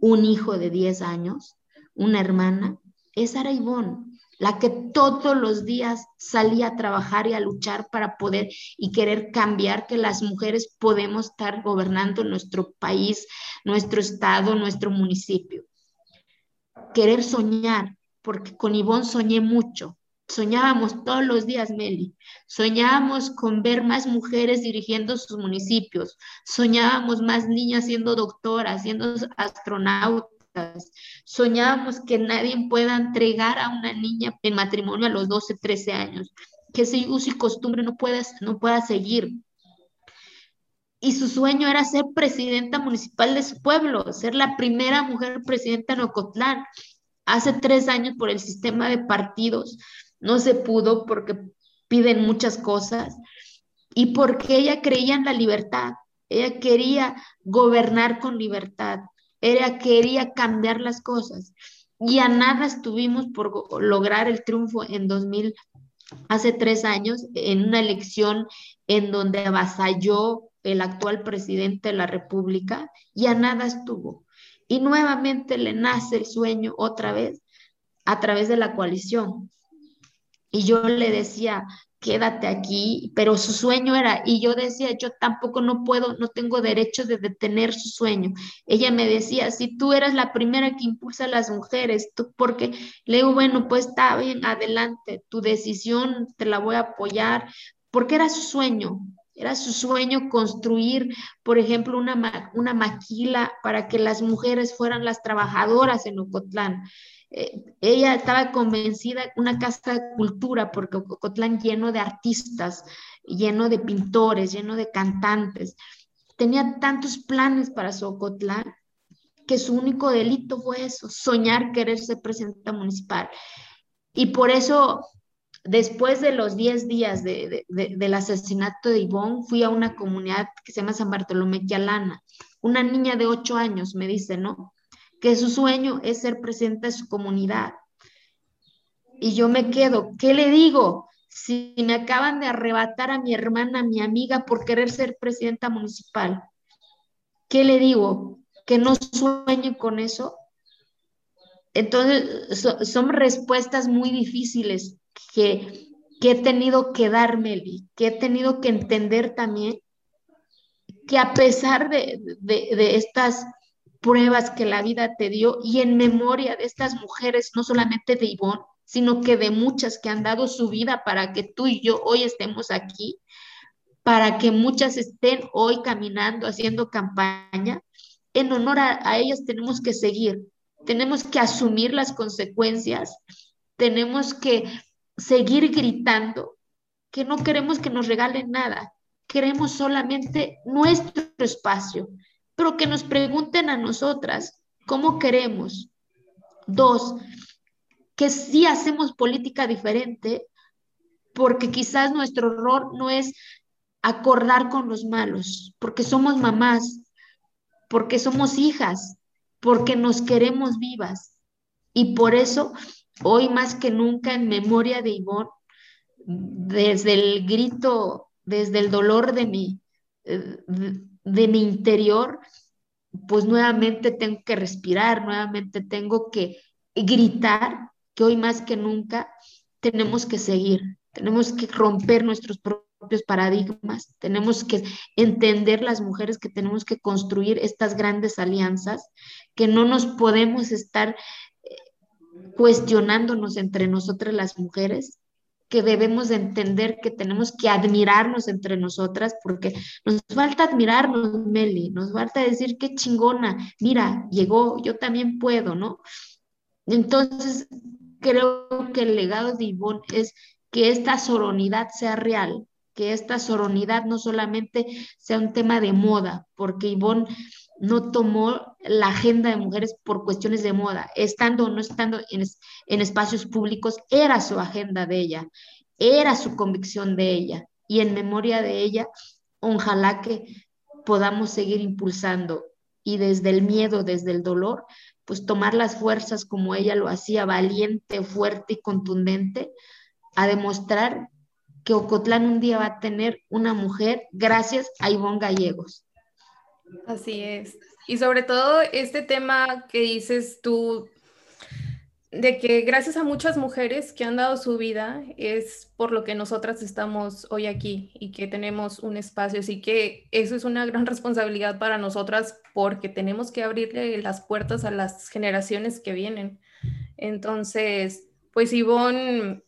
un hijo de 10 años, una hermana, esa era la que todos los días salía a trabajar y a luchar para poder y querer cambiar que las mujeres podemos estar gobernando nuestro país, nuestro estado, nuestro municipio. Querer soñar, porque con Ivonne soñé mucho. Soñábamos todos los días, Meli. Soñábamos con ver más mujeres dirigiendo sus municipios. Soñábamos más niñas siendo doctoras, siendo astronautas Soñábamos que nadie pueda entregar a una niña en matrimonio a los 12, 13 años, que ese uso y costumbre no pueda, no pueda seguir. Y su sueño era ser presidenta municipal de su pueblo, ser la primera mujer presidenta en Ocotlán. Hace tres años por el sistema de partidos no se pudo porque piden muchas cosas y porque ella creía en la libertad. Ella quería gobernar con libertad. Era quería cambiar las cosas y a nada estuvimos por lograr el triunfo en 2000 hace tres años en una elección en donde avasalló el actual presidente de la República y a nada estuvo. Y nuevamente le nace el sueño otra vez a través de la coalición. Y yo le decía, quédate aquí, pero su sueño era, y yo decía, yo tampoco no puedo, no tengo derecho de detener su sueño. Ella me decía, si tú eres la primera que impulsa a las mujeres, porque le digo, bueno, pues está bien, adelante, tu decisión te la voy a apoyar, porque era su sueño, era su sueño construir, por ejemplo, una, una maquila para que las mujeres fueran las trabajadoras en Ocotlán. Eh, ella estaba convencida, una casa de cultura, porque Ocotlán lleno de artistas, lleno de pintores, lleno de cantantes. Tenía tantos planes para su Ocotlán que su único delito fue eso, soñar querer ser presidenta municipal. Y por eso Después de los 10 días del asesinato de Ivonne, fui a una comunidad que se llama San Bartolomé Quialana. Una niña de 8 años me dice, ¿no? Que su sueño es ser presidenta de su comunidad. Y yo me quedo, ¿qué le digo? Si me acaban de arrebatar a mi hermana, mi amiga, por querer ser presidenta municipal, ¿qué le digo? ¿Que no sueñe con eso? Entonces, son respuestas muy difíciles que, he tenido que darme, que he tenido que entender también que a pesar de, estas pruebas que la vida te dio y en memoria de estas mujeres, no solamente de Ivonne, sino que de muchas que han dado su vida para que tú y yo hoy estemos aquí, para que muchas estén hoy caminando, haciendo campaña, en honor a ellas tenemos que seguir, tenemos que asumir las consecuencias, tenemos que seguir gritando que no queremos que nos regalen nada, queremos solamente nuestro espacio, pero que nos pregunten a nosotras cómo queremos. Dos, que sí hacemos política diferente, porque quizás nuestro error no es acordar con los malos, porque somos mamás, porque somos hijas, porque nos queremos vivas. Y por eso Hoy más que nunca en memoria de Ivonne, desde el grito, desde el dolor de mi, eh, de mi interior, pues nuevamente tengo que respirar, nuevamente tengo que gritar que hoy más que nunca tenemos que seguir, tenemos que romper nuestros propios paradigmas, tenemos que entender las mujeres que tenemos que construir estas grandes alianzas, que no nos podemos estar cuestionándonos entre nosotras las mujeres, que debemos de entender que tenemos que admirarnos entre nosotras, porque nos falta admirarnos, Meli, nos falta decir qué chingona, mira, llegó, yo también puedo, ¿no? Entonces, creo que el legado de Ivonne es que esta soronidad sea real, que esta soronidad no solamente sea un tema de moda, porque Ivonne no tomó la agenda de mujeres por cuestiones de moda, estando o no estando en, espacios públicos, era su agenda de ella, era su convicción de ella. Y en memoria de ella, ojalá que podamos seguir impulsando y desde el miedo, desde el dolor, pues tomar las fuerzas como ella lo hacía, valiente, fuerte y contundente, a demostrar que Ocotlán un día va a tener una mujer gracias a Ivonne Gallegos. Así es. Y sobre todo este tema que dices tú, de que gracias a muchas mujeres que han dado su vida es por lo que nosotras estamos hoy aquí y que tenemos un espacio. Así que eso es una gran responsabilidad para nosotras porque tenemos que abrirle las puertas a las generaciones que vienen. Entonces, pues Ivonne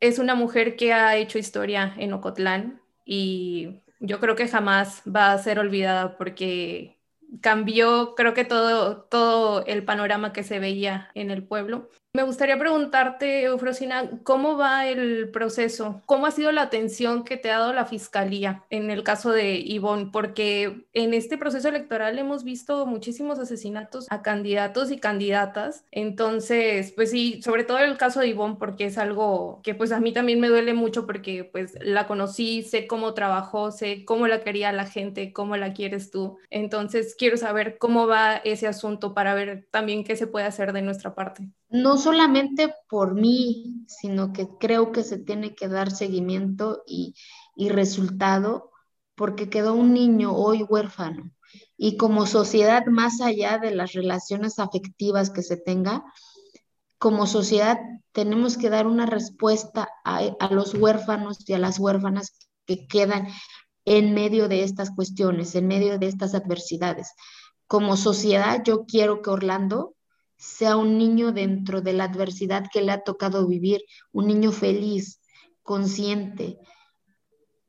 es una mujer que ha hecho historia en Ocotlán y yo creo que jamás va a ser olvidada porque cambió, creo que todo, todo el panorama que se veía en el pueblo. Me gustaría preguntarte, Eufrosina, ¿cómo va el proceso? ¿Cómo ha sido la atención que te ha dado la Fiscalía en el caso de Ivonne? Porque en este proceso electoral hemos visto muchísimos asesinatos a candidatos y candidatas. Entonces, pues sí, sobre todo el caso de Ivonne, porque es algo que pues a mí también me duele mucho porque pues la conocí, sé cómo trabajó, sé cómo la quería la gente, cómo la quieres tú. Entonces, quiero saber cómo va ese asunto para ver también qué se puede hacer de nuestra parte. No solamente por mí, sino que creo que se tiene que dar seguimiento y, y resultado porque quedó un niño hoy huérfano. Y como sociedad, más allá de las relaciones afectivas que se tenga, como sociedad tenemos que dar una respuesta a, a los huérfanos y a las huérfanas que quedan en medio de estas cuestiones, en medio de estas adversidades. Como sociedad, yo quiero que Orlando sea un niño dentro de la adversidad que le ha tocado vivir, un niño feliz, consciente,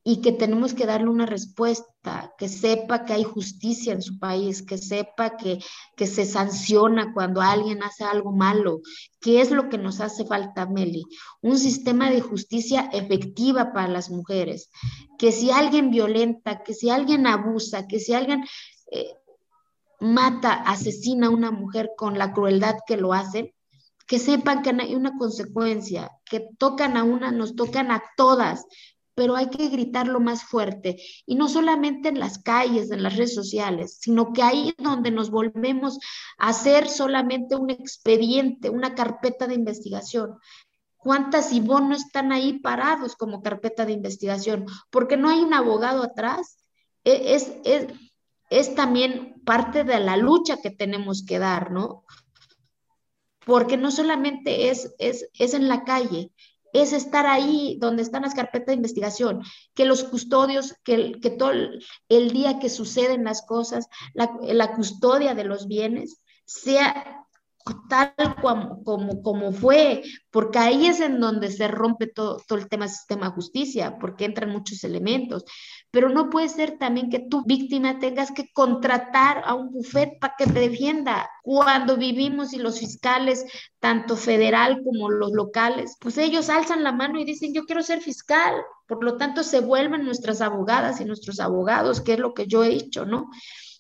y que tenemos que darle una respuesta, que sepa que hay justicia en su país, que sepa que, que se sanciona cuando alguien hace algo malo. ¿Qué es lo que nos hace falta, Meli? Un sistema de justicia efectiva para las mujeres, que si alguien violenta, que si alguien abusa, que si alguien eh, mata, asesina a una mujer con la crueldad que lo hace, que sepan que hay una consecuencia, que tocan a una, nos tocan a todas, pero hay que gritarlo más fuerte. Y no solamente en las calles, en las redes sociales, sino que ahí donde nos volvemos a hacer solamente un expediente, una carpeta de investigación. ¿Cuántas y no están ahí parados como carpeta de investigación? Porque no hay un abogado atrás. E, es, es, es también parte de la lucha que tenemos que dar, ¿no? Porque no solamente es, es, es en la calle, es estar ahí donde están las carpetas de investigación, que los custodios, que, que todo el, día que suceden las cosas, la, la custodia de los bienes, sea tal como, como, como, fue, porque ahí es en donde se rompe todo, todo el tema del sistema de justicia, porque entran muchos elementos. Pero no puede ser también que tu víctima tengas que contratar a un bufet para que te defienda. Cuando vivimos y los fiscales, tanto federal como los locales, pues ellos alzan la mano y dicen, yo quiero ser fiscal. Por lo tanto, se vuelven nuestras abogadas y nuestros abogados, que es lo que yo he hecho, ¿no?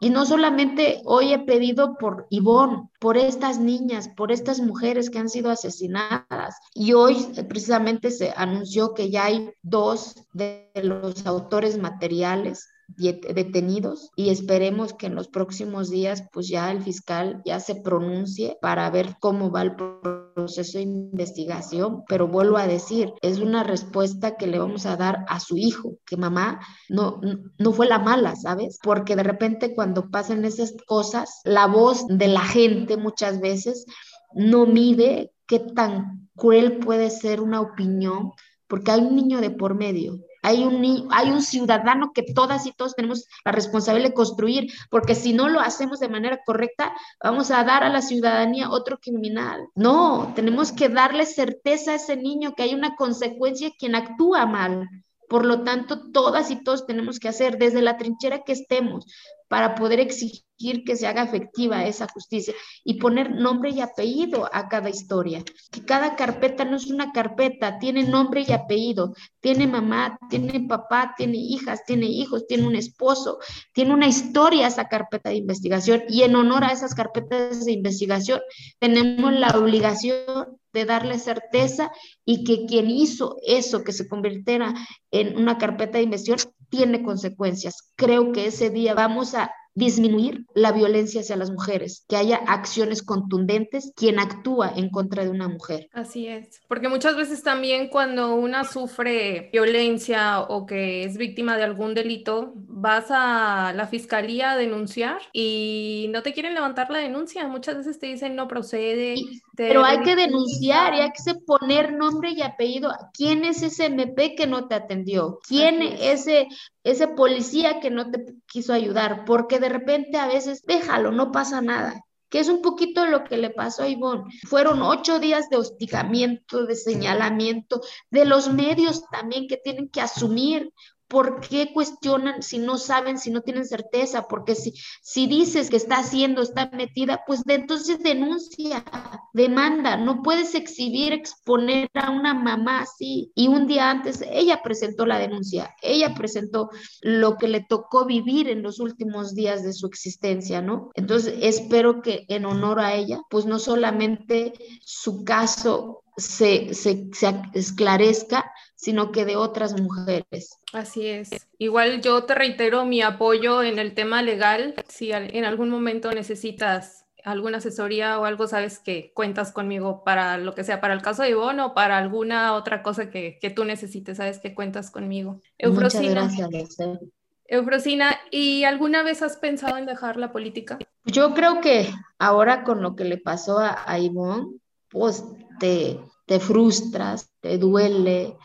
Y no solamente hoy he pedido por Ivonne, por estas niñas, por estas mujeres que han sido asesinadas. Y hoy precisamente se anunció que ya hay dos de los autores materiales detenidos y esperemos que en los próximos días pues ya el fiscal ya se pronuncie para ver cómo va el proceso de investigación, pero vuelvo a decir, es una respuesta que le vamos a dar a su hijo, que mamá no, no fue la mala, ¿sabes? Porque de repente cuando pasan esas cosas, la voz de la gente muchas veces no mide qué tan cruel puede ser una opinión, porque hay un niño de por medio hay un, hay un ciudadano que todas y todos tenemos la responsabilidad de construir, porque si no lo hacemos de manera correcta, vamos a dar a la ciudadanía otro criminal. No, tenemos que darle certeza a ese niño que hay una consecuencia quien actúa mal. Por lo tanto, todas y todos tenemos que hacer desde la trinchera que estemos para poder exigir que se haga efectiva esa justicia y poner nombre y apellido a cada historia. Que cada carpeta no es una carpeta, tiene nombre y apellido, tiene mamá, tiene papá, tiene hijas, tiene hijos, tiene un esposo, tiene una historia esa carpeta de investigación y en honor a esas carpetas de investigación tenemos la obligación de darle certeza y que quien hizo eso, que se convirtiera en una carpeta de investigación, tiene consecuencias. Creo que ese día vamos a disminuir la violencia hacia las mujeres, que haya acciones contundentes quien actúa en contra de una mujer. Así es, porque muchas veces también cuando una sufre violencia o que es víctima de algún delito, vas a la fiscalía a denunciar y no te quieren levantar la denuncia, muchas veces te dicen no procede. pero hay que denunciar y hay que poner nombre y apellido. ¿Quién es ese MP que no te atendió? ¿Quién es ese ese policía que no te quiso ayudar, porque de repente a veces déjalo, no pasa nada que es un poquito lo que le pasó a Ivonne. Fueron ocho días de hostigamiento, de señalamiento, de los medios también que tienen que asumir ¿Por qué cuestionan si no saben, si no tienen certeza? Porque si, si dices que está haciendo, está metida, pues entonces denuncia, demanda. No puedes exhibir, exponer a una mamá así. Y un día antes ella presentó la denuncia, ella presentó lo que le tocó vivir en los últimos días de su existencia, ¿no? Entonces espero que en honor a ella, pues no solamente su caso se, se, se esclarezca, sino que de otras mujeres. Así es. Igual yo te reitero mi apoyo en el tema legal. Si en algún momento necesitas alguna asesoría o algo, sabes que cuentas conmigo para lo que sea, para el caso de Ivonne o para alguna otra cosa que, que tú necesites, sabes que cuentas conmigo. Eufrosina, Muchas gracias. Eufrosina, ¿y alguna vez has pensado en dejar la política? Yo creo que ahora con lo que le pasó a, a Ivonne, pues te, te frustras, te duele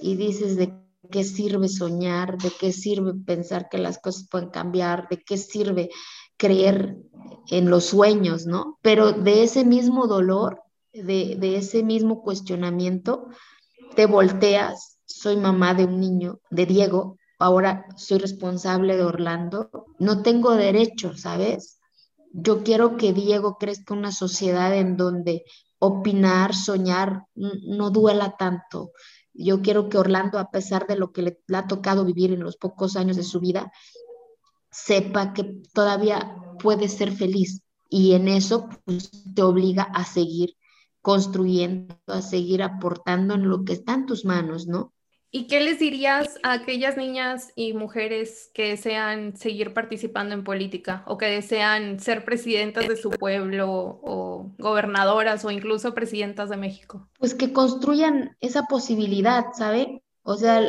y dices de qué sirve soñar, de qué sirve pensar que las cosas pueden cambiar, de qué sirve creer en los sueños, ¿no? Pero de ese mismo dolor, de, de ese mismo cuestionamiento, te volteas, soy mamá de un niño, de Diego, ahora soy responsable de Orlando, no tengo derecho, ¿sabes? Yo quiero que Diego crezca una sociedad en donde opinar, soñar, no duela tanto. Yo quiero que Orlando, a pesar de lo que le, ha tocado vivir en los pocos años de su vida, sepa que todavía puede ser feliz. Y en eso pues, te obliga a seguir construyendo, a seguir aportando en lo que está en tus manos, ¿no? ¿Y qué les dirías a aquellas niñas y mujeres que desean seguir participando en política o que desean ser presidentas de su pueblo o gobernadoras o incluso presidentas de México? Pues que construyan esa posibilidad, ¿sabe? O sea,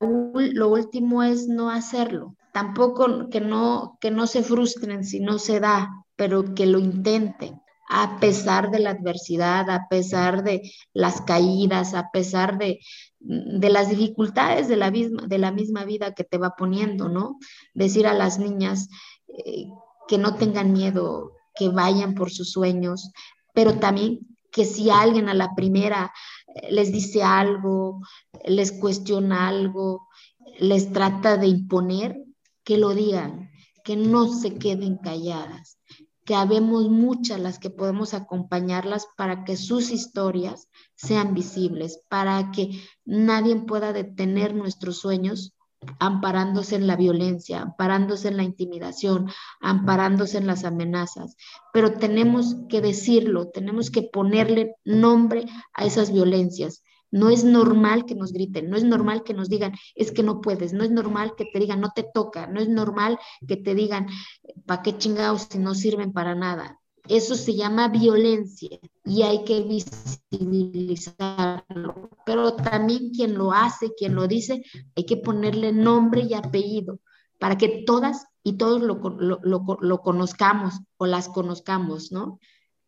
lo último es no hacerlo. Tampoco que no, que no se frustren si no se da, pero que lo intenten a pesar de la adversidad, a pesar de las caídas, a pesar de, de las dificultades de la, misma, de la misma vida que te va poniendo, ¿no? Decir a las niñas eh, que no tengan miedo, que vayan por sus sueños, pero también que si alguien a la primera eh, les dice algo, les cuestiona algo, les trata de imponer, que lo digan, que no se queden calladas, que habemos muchas las que podemos acompañarlas para que sus historias sean visibles, para que nadie pueda detener nuestros sueños amparándose en la violencia, amparándose en la intimidación, amparándose en las amenazas. Pero tenemos que decirlo, tenemos que ponerle nombre a esas violencias. No es normal que nos griten, no es normal que nos digan, es que no puedes, no es normal que te digan, no te toca, no es normal que te digan, ¿para qué chingados si no sirven para nada? Eso se llama violencia y hay que visibilizarlo. Pero también quien lo hace, quien lo dice, hay que ponerle nombre y apellido para que todas y todos lo, lo conozcamos o las conozcamos, ¿no?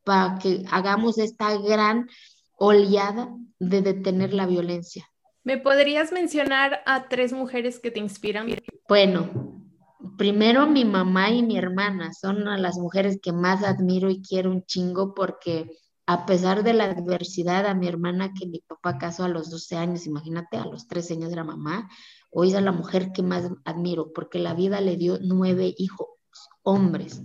Para que hagamos esta gran oleada de detener la violencia. ¿Me podrías mencionar a tres mujeres que te inspiran? Bueno, primero mi mamá y mi hermana son las mujeres que más admiro y quiero un chingo porque a pesar de la adversidad a mi hermana que mi papá casó a los 12 años, imagínate, a los 13 años era mamá, hoy es la mujer que más admiro porque la vida le dio nueve hijos, hombres,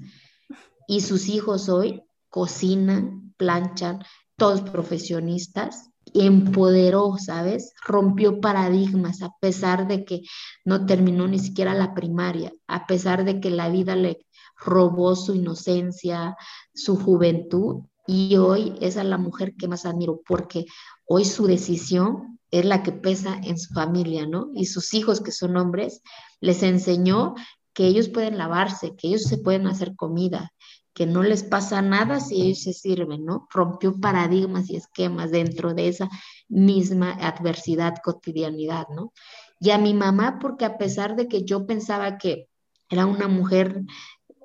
y sus hijos hoy cocinan, planchan, todos profesionistas, empoderó, ¿sabes? Rompió paradigmas a pesar de que no terminó ni siquiera la primaria, a pesar de que la vida le robó su inocencia, su juventud, y hoy es a la mujer que más admiro porque hoy su decisión es la que pesa en su familia, ¿no? Y sus hijos, que son hombres, les enseñó que ellos pueden lavarse, que ellos se pueden hacer comida, que no les pasa nada si ellos se sirven, ¿no? Rompió paradigmas y esquemas dentro de esa misma adversidad, cotidianidad, ¿no? Y a mi mamá, porque a pesar de que yo pensaba que era una mujer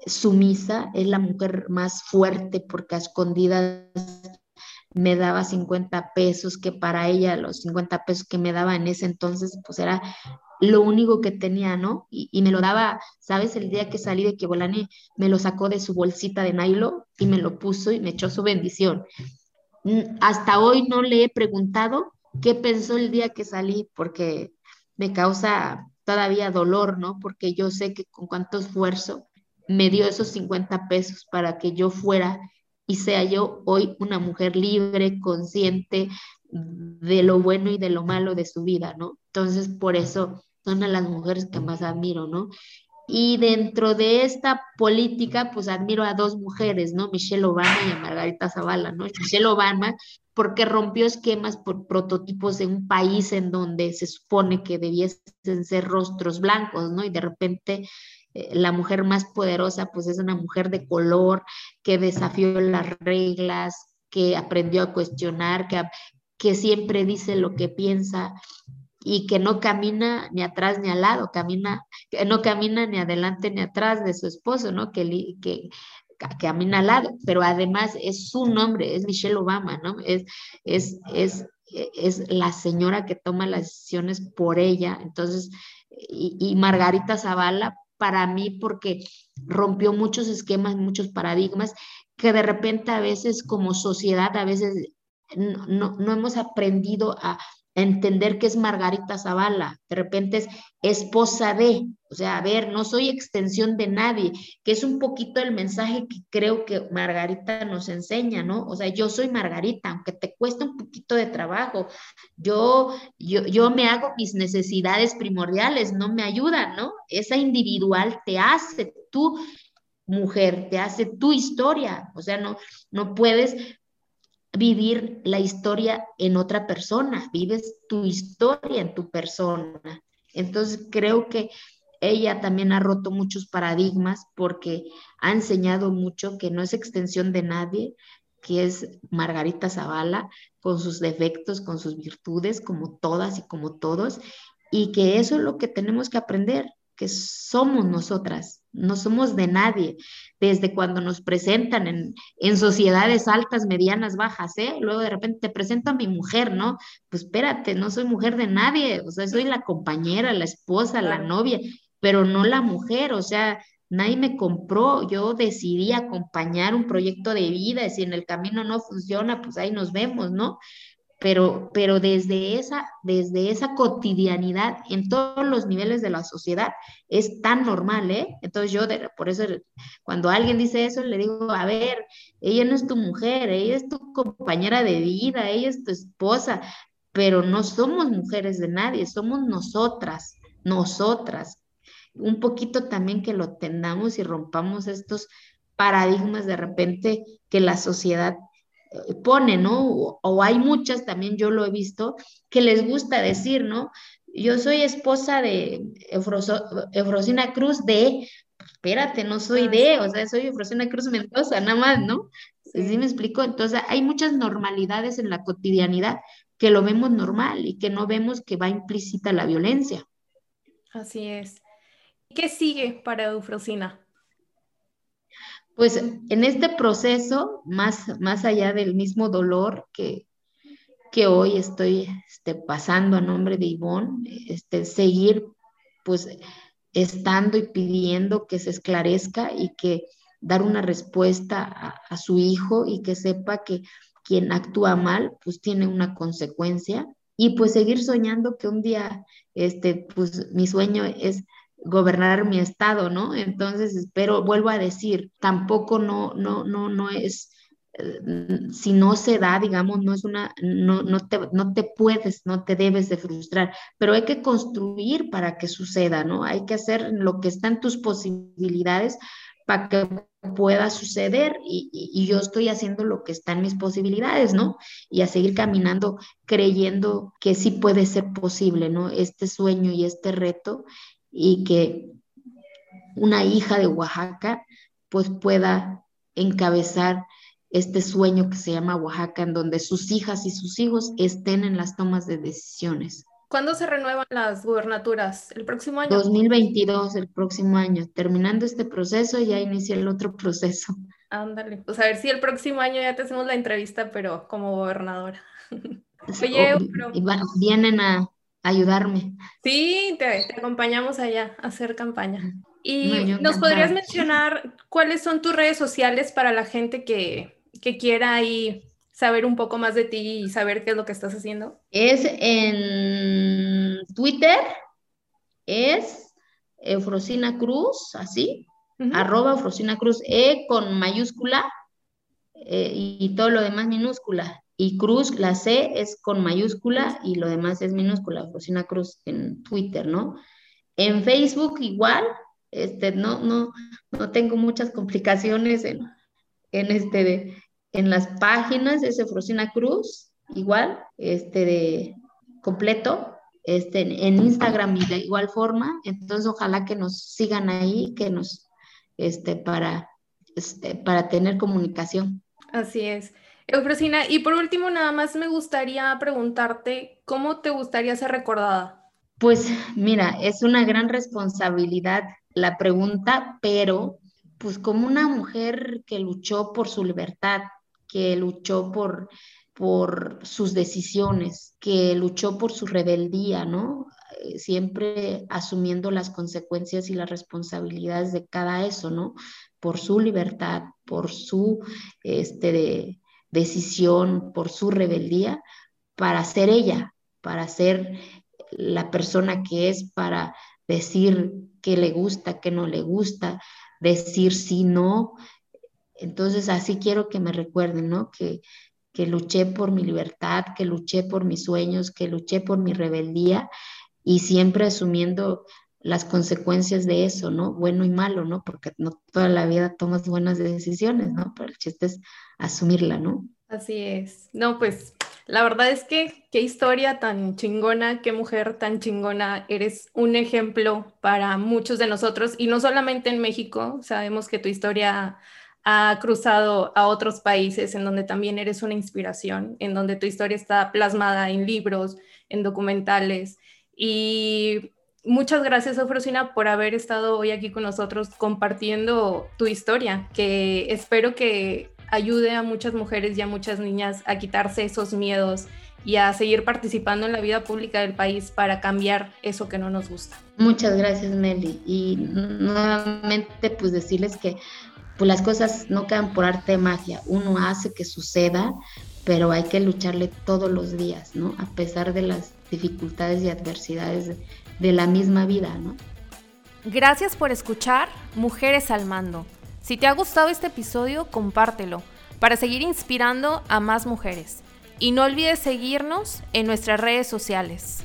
sumisa, es la mujer más fuerte porque a escondidas me daba 50 pesos, que para ella los 50 pesos que me daba en ese entonces, pues era lo único que tenía, ¿no? Y, me lo daba, ¿sabes? El día que salí de Kebolani, me lo sacó de su bolsita de nylon y me lo puso y me echó su bendición. Mm, hasta hoy no le he preguntado qué pensó el día que salí, porque me causa todavía dolor, ¿no? Porque yo sé que con cuánto esfuerzo me dio esos 50 pesos para que yo fuera y sea yo hoy una mujer libre, consciente de lo bueno y de lo malo de su vida, ¿no? Entonces, por eso son a las mujeres que más admiro, ¿no? Y dentro de esta política, pues admiro a dos mujeres, ¿no? Michelle Obama y a Margarita Zavala, ¿no? Michelle Obama, porque rompió esquemas por prototipos de un país en donde se supone que debiesen ser rostros blancos, ¿no? Y de repente eh, la mujer más poderosa, pues es una mujer de color, que desafió las reglas, que aprendió a cuestionar, que, que siempre dice lo que piensa y que no camina ni atrás ni al lado, camina, que no camina ni adelante ni atrás de su esposo, ¿no? Que, que, camina al lado, pero además es su nombre, es Michelle Obama, ¿no? Es, es, es, es la señora que toma las decisiones por ella, entonces, y, y Margarita Zavala, para mí, porque rompió muchos esquemas, muchos paradigmas, que de repente a veces como sociedad, a veces no, no, hemos aprendido a entender que es Margarita Zavala, de repente es esposa de, o sea, a ver, no soy extensión de nadie, que es un poquito el mensaje que creo que Margarita nos enseña, ¿no? O sea, yo soy Margarita, aunque te cuesta un poquito de trabajo, yo, yo, yo me hago mis necesidades primordiales, no me ayudan, ¿no? Esa individual te hace tú mujer, te hace tu historia, o sea, no, no puedes vivir la historia en otra persona, vives tu historia en tu persona. Entonces creo que ella también ha roto muchos paradigmas porque ha enseñado mucho que no es extensión de nadie, que es Margarita Zavala, con sus defectos, con sus virtudes, como todas y como todos, y que eso es lo que tenemos que aprender, que somos nosotras, no somos de nadie, desde cuando nos presentan en, en, sociedades altas, medianas, bajas, ¿eh? Luego de repente te presento a mi mujer, ¿no? Pues espérate, no soy mujer de nadie, o sea, soy la compañera, la esposa, la novia, pero no la mujer, o sea, nadie me compró, yo decidí acompañar un proyecto de vida, y si en el camino no funciona, pues ahí nos vemos, ¿no? Pero, pero desde, esa, desde esa cotidianidad en todos los niveles de la sociedad es tan normal, ¿eh? Entonces yo, por eso, cuando alguien dice eso, le digo, a ver, ella no es tu mujer, ella es tu compañera de vida, ella es tu esposa, pero no somos mujeres de nadie, somos nosotras, nosotras. Un poquito también que lo tendamos y rompamos estos paradigmas de repente que la sociedad pone, ¿no? O, hay muchas, también yo lo he visto, que les gusta decir, ¿no? Yo soy esposa de Eufrosina Cruz de, espérate, no soy de, o sea, soy Eufrosina Cruz Mendoza, nada más, ¿no? Sí. me explico? Entonces, hay muchas normalidades en la cotidianidad que lo vemos normal y que no vemos que va implícita la violencia. Así es. ¿Qué sigue para Eufrosina? Pues en este proceso, más, más allá del mismo dolor que, que hoy estoy este, pasando a nombre de Ivonne, este, seguir pues estando y pidiendo que se esclarezca y que dar una respuesta a, a, su hijo y que sepa que quien actúa mal pues tiene una consecuencia. Y pues seguir soñando que un día este pues mi sueño es gobernar mi estado, ¿no? Entonces, espero, vuelvo a decir, tampoco no, no, no, no es, eh, si no se da, digamos, no es una, no, no, te, no te puedes, no te debes de frustrar, pero hay que construir para que suceda, ¿no? Hay que hacer lo que está en tus posibilidades para que pueda suceder y, y, yo estoy haciendo lo que está en mis posibilidades, ¿no? Y a seguir caminando creyendo que sí puede ser posible, ¿no? Este sueño y este reto y que una hija de Oaxaca pues pueda encabezar este sueño que se llama Oaxaca, en donde sus hijas y sus hijos estén en las tomas de decisiones. ¿Cuándo se renuevan las gubernaturas? ¿El próximo año? 2022, el próximo año. Terminando este proceso, ya inicia el otro proceso. Ándale, pues a ver si el próximo año ya te hacemos la entrevista, pero como gobernadora. Oye, pero... vienen a, ayudarme. Sí, te, acompañamos allá a hacer campaña. Y nos podrías mencionar cuáles son tus redes sociales para la gente que, que quiera ahí saber un poco más de ti y saber qué es lo que estás haciendo. Es en Twitter, es Eufrosina Cruz, así, arroba Eufrosina Cruz, E con mayúscula eh, y todo lo demás minúscula y Cruz, la C es con mayúscula y lo demás es minúscula, Rosina Cruz en Twitter, ¿no? En Facebook igual, este, no, no, no tengo muchas complicaciones en, en, este de, en las páginas, es Frosina Cruz, igual, este de completo, este, en Instagram y de igual forma. Entonces, ojalá que nos sigan ahí, que nos, este, para, este, para tener comunicación. Así es. Eufrosina, y por último, nada más me gustaría preguntarte, ¿cómo te gustaría ser recordada? Pues mira, es una gran responsabilidad la pregunta, pero pues como una mujer que luchó por su libertad, que luchó por, por sus decisiones, que luchó por su rebeldía, ¿no? Eh, siempre asumiendo las consecuencias y las responsabilidades de cada eso, ¿no? Por su libertad, por su este, decisión, por su rebeldía, para ser ella, para ser la persona que es, para decir que le gusta, que no le gusta, decir sí, no. Entonces así quiero que me recuerden, ¿no? Que, que luché por mi libertad, que luché por mis sueños, que luché por mi rebeldía y siempre asumiendo las consecuencias de eso, ¿no? Bueno y malo, ¿no? Porque no toda la vida tomas buenas decisiones, ¿no? Pero el chiste es asumirla, ¿no? Así es. No, pues la verdad es que qué historia tan chingona, qué mujer tan chingona. Eres un ejemplo para muchos de nosotros y no solamente en México. Sabemos que tu historia ha cruzado a otros países en donde también eres una inspiración, en donde tu historia está plasmada en libros, en documentales. Y muchas gracias, Ofrosina, por haber estado hoy aquí con nosotros compartiendo tu historia, que espero que ayude a muchas mujeres y a muchas niñas a quitarse esos miedos y a seguir participando en la vida pública del país para cambiar eso que no nos gusta. Muchas gracias, Meli. Y nuevamente, pues decirles que pues las cosas no quedan por arte de magia. Uno hace que suceda, pero hay que lucharle todos los días, ¿no? A pesar de las dificultades y adversidades de, de la misma vida, ¿no? Gracias por escuchar Mujeres al Mando. Si te ha gustado este episodio, compártelo para seguir inspirando a más mujeres. Y no olvides seguirnos en nuestras redes sociales.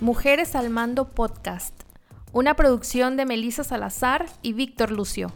Mujeres al Mando Podcast, una producción de Melissa Salazar y Víctor Lucio.